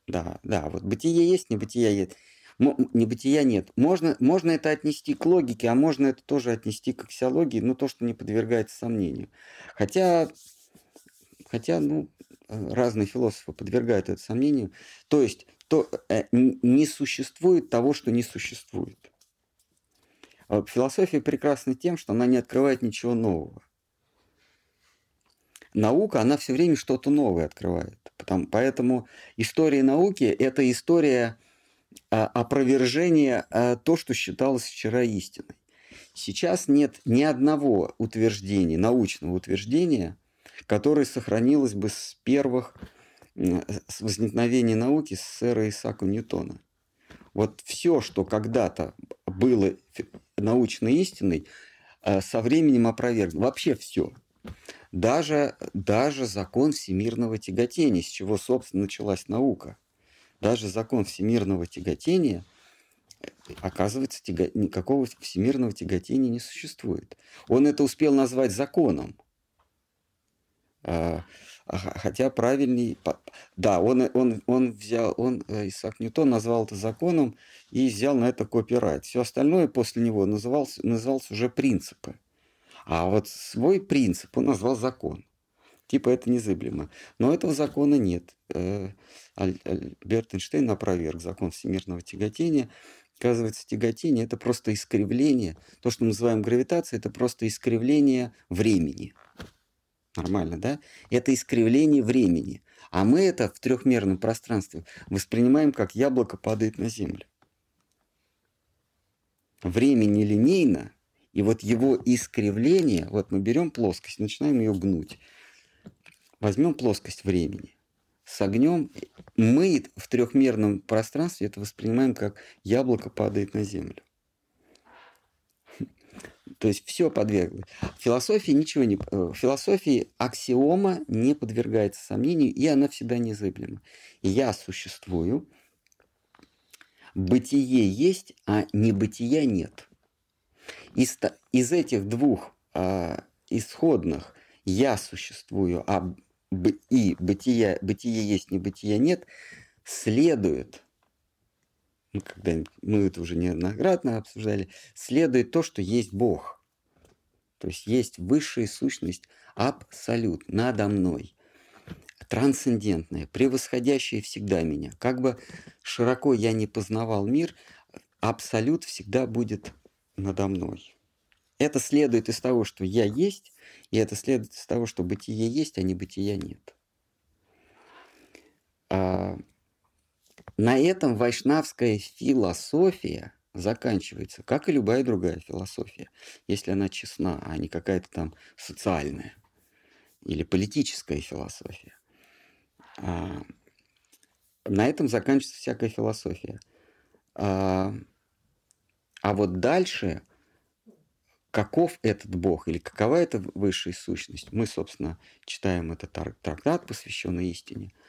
A: Да, да, вот бытие есть, небытия нет. Небытия нет. Можно, можно это отнести к логике, а можно это тоже отнести к аксиологии, но то, что не подвергается сомнению. Хотя, хотя ну, разные философы подвергают это сомнению. То есть то, э, не существует того, что не существует. А философия прекрасна тем, что она не открывает ничего нового. Наука, она все время что-то новое открывает. Потому, поэтому история науки – это история а, опровержения а, то, что считалось вчера истиной. Сейчас нет ни одного утверждения, научного утверждения, которое сохранилось бы с первых с возникновения науки с сэра Исаака Ньютона. Вот все, что когда-то было научной истиной, а, со временем опровергнуто. Вообще все. Даже, даже закон всемирного тяготения, с чего, собственно, началась наука. Даже закон всемирного тяготения, оказывается, тяга... никакого всемирного тяготения не существует. Он это успел назвать законом. А, Хотя правильней... Да, он, он, он взял, он, э, Исаак Ньютон назвал это законом и взял на это копирайт. Все остальное после него называлось, называлось уже принципы. А вот свой принцип он назвал закон. Типа это незыблемо. Но этого закона нет. Э, Альберт Эйнштейн опроверг закон всемирного тяготения. Оказывается, тяготение – это просто искривление. То, что мы называем гравитацией, это просто искривление времени – Нормально, да? Это искривление времени. А мы это в трехмерном пространстве воспринимаем, как яблоко падает на землю. Время нелинейно, и вот его искривление, вот мы берем плоскость, начинаем ее гнуть. Возьмем плоскость времени, согнем, мы в трехмерном пространстве это воспринимаем, как яблоко падает на землю. То есть все подверглось. Философии ничего не... Э, философии аксиома не подвергается сомнению, и она всегда незыблема. Я существую, бытие есть, а небытия нет. Из, из этих двух а, исходных «я существую», а и бытие, бытие есть, небытия нет, следует – ну, когда мы это уже неоднократно обсуждали, следует то, что есть Бог. То есть есть высшая сущность, абсолют, надо мной. Трансцендентная, превосходящая всегда меня. Как бы широко я не познавал мир, абсолют всегда будет надо мной. Это следует из того, что я есть, и это следует из того, что бытие есть, а не бытия нет. А, на этом вайшнавская философия заканчивается, как и любая другая философия, если она честна, а не какая-то там социальная или политическая философия. А, на этом заканчивается всякая философия. А, а вот дальше, каков этот Бог или какова эта высшая сущность, мы, собственно, читаем этот трактат, посвященный истине –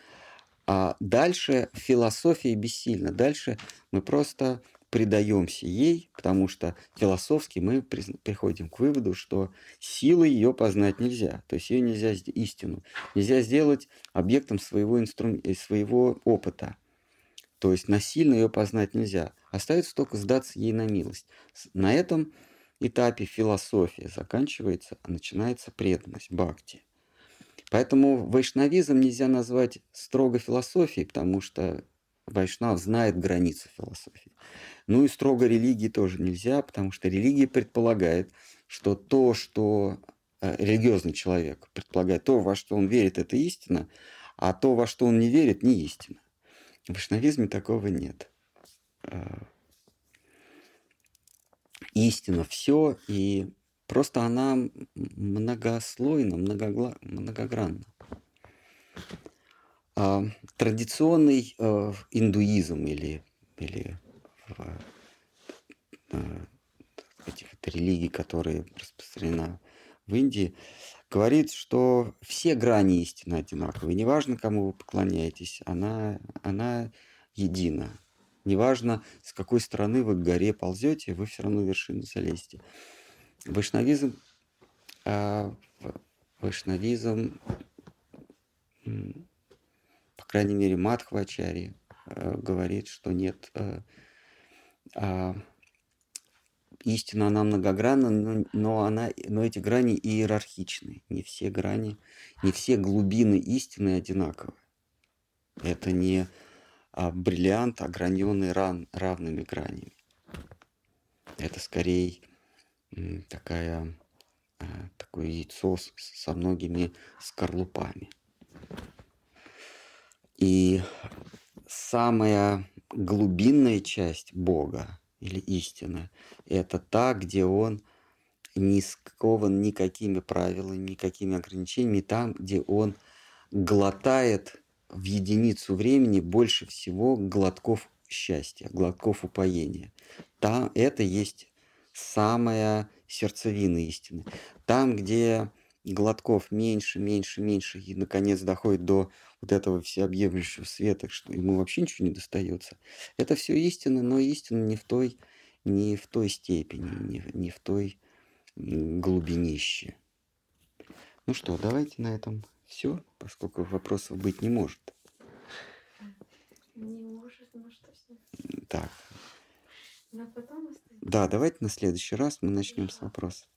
A: а дальше философия бессильна. Дальше мы просто предаемся ей, потому что философски мы приходим к выводу, что силой ее познать нельзя. То есть ее нельзя истину. Нельзя сделать объектом своего, инструм... Э, своего опыта. То есть насильно ее познать нельзя. Остается только сдаться ей на милость. На этом этапе философия заканчивается, а начинается преданность, бхакти. Поэтому вайшнавизм нельзя назвать строго философией, потому что вайшнав знает границы философии. Ну и строго религии тоже нельзя, потому что религия предполагает, что то, что э, религиозный человек предполагает, то, во что он верит, это истина, а то, во что он не верит, не истина. В вайшнавизме такого нет. Э, истина все, и Просто она многослойна, многогла... многогранна. а, традиционный а, индуизм или, или а, этих вот религий, которые распространена в Индии, говорит, что все грани истины одинаковые. Неважно, кому вы поклоняетесь, она, она едина. Неважно, с какой стороны вы к горе ползете, вы все равно вершину залезете. Вайшнавизм, э, вайшнавизм, по крайней мере, Мадхвачари э, говорит, что нет э, э, истина, она многогранна, но, но, она, но эти грани иерархичны. Не все грани, не все глубины истины одинаковы. Это не а, бриллиант, ограненный ран, равными гранями. Это скорее такая, а, такое яйцо со многими скорлупами. И самая глубинная часть Бога или истина – это та, где Он не скован никакими правилами, никакими ограничениями, там, где Он глотает в единицу времени больше всего глотков счастья, глотков упоения. Там это есть самая сердцевина истины. Там, где глотков меньше, меньше, меньше, и наконец доходит до вот этого всеобъемлющего света, что ему вообще ничего не достается. Это все истина, но истина не в той, не в той степени, не, не в той глубинище. Ну что, давайте на этом все, поскольку вопросов быть не может.
B: Не может, ну что все.
A: Так.
B: Оставим.
A: Да, давайте на следующий раз мы начнем с вопросов.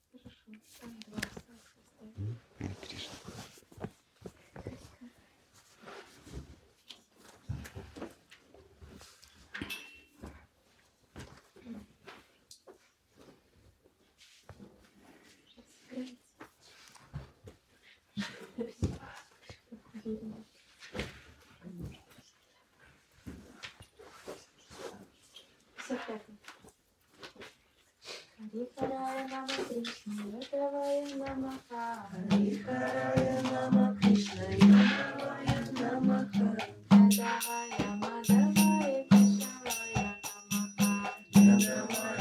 C: Namaha. Namaha. Namaha. Namaha. Namaha. Namaha. Namaha. Namaha. Namaha. Namaha. Namaha. Namaha.
A: Namaha. Namaha.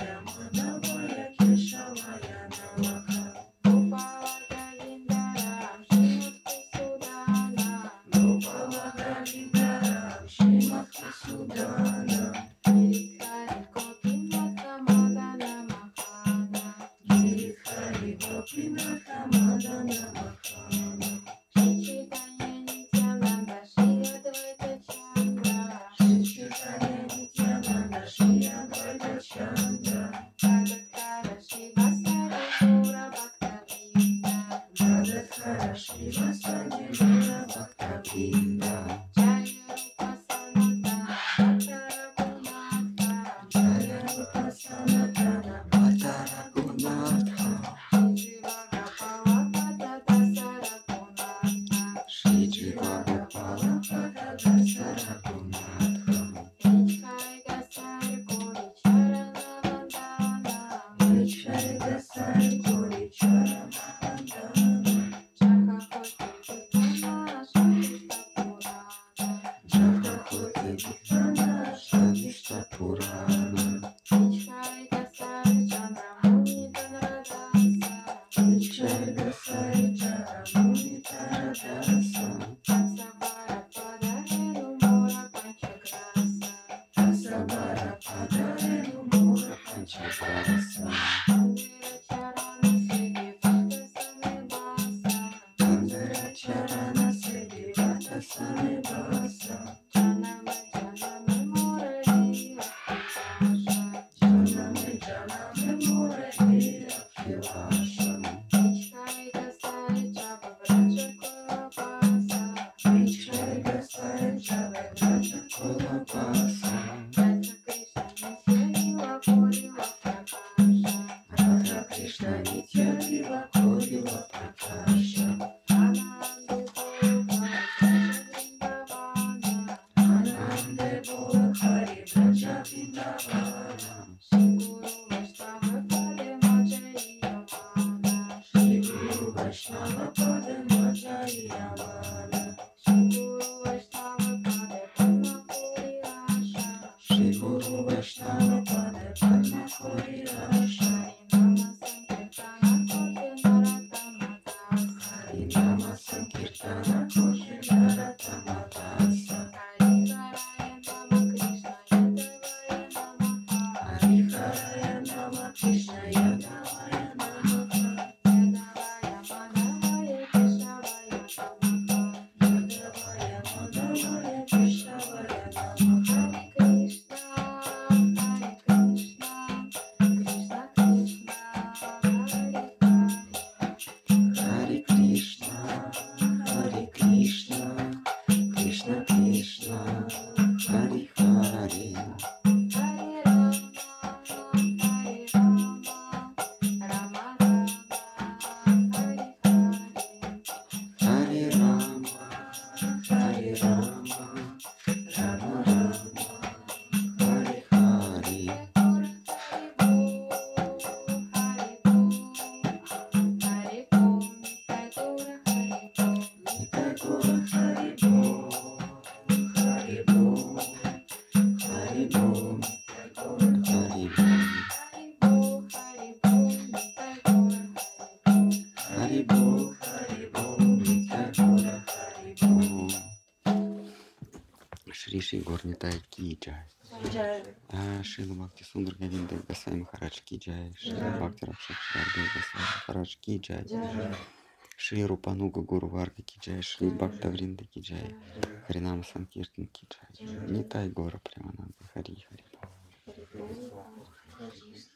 A: Горнитай Ки Джай. Шила Бхакти Сундар Говинда Гасай Махарадж Ки Джай. Шила Бхакти Ракшакшар Гасай Махарадж Ки Джай. Шри Рупануга Гуру Варга Ки Джай. Шри Бхакта Вринда Ки Джай. Харинама Санкиртан Ки Джай. Нитай Гора Примананда Хари Хари.
B: Krishna.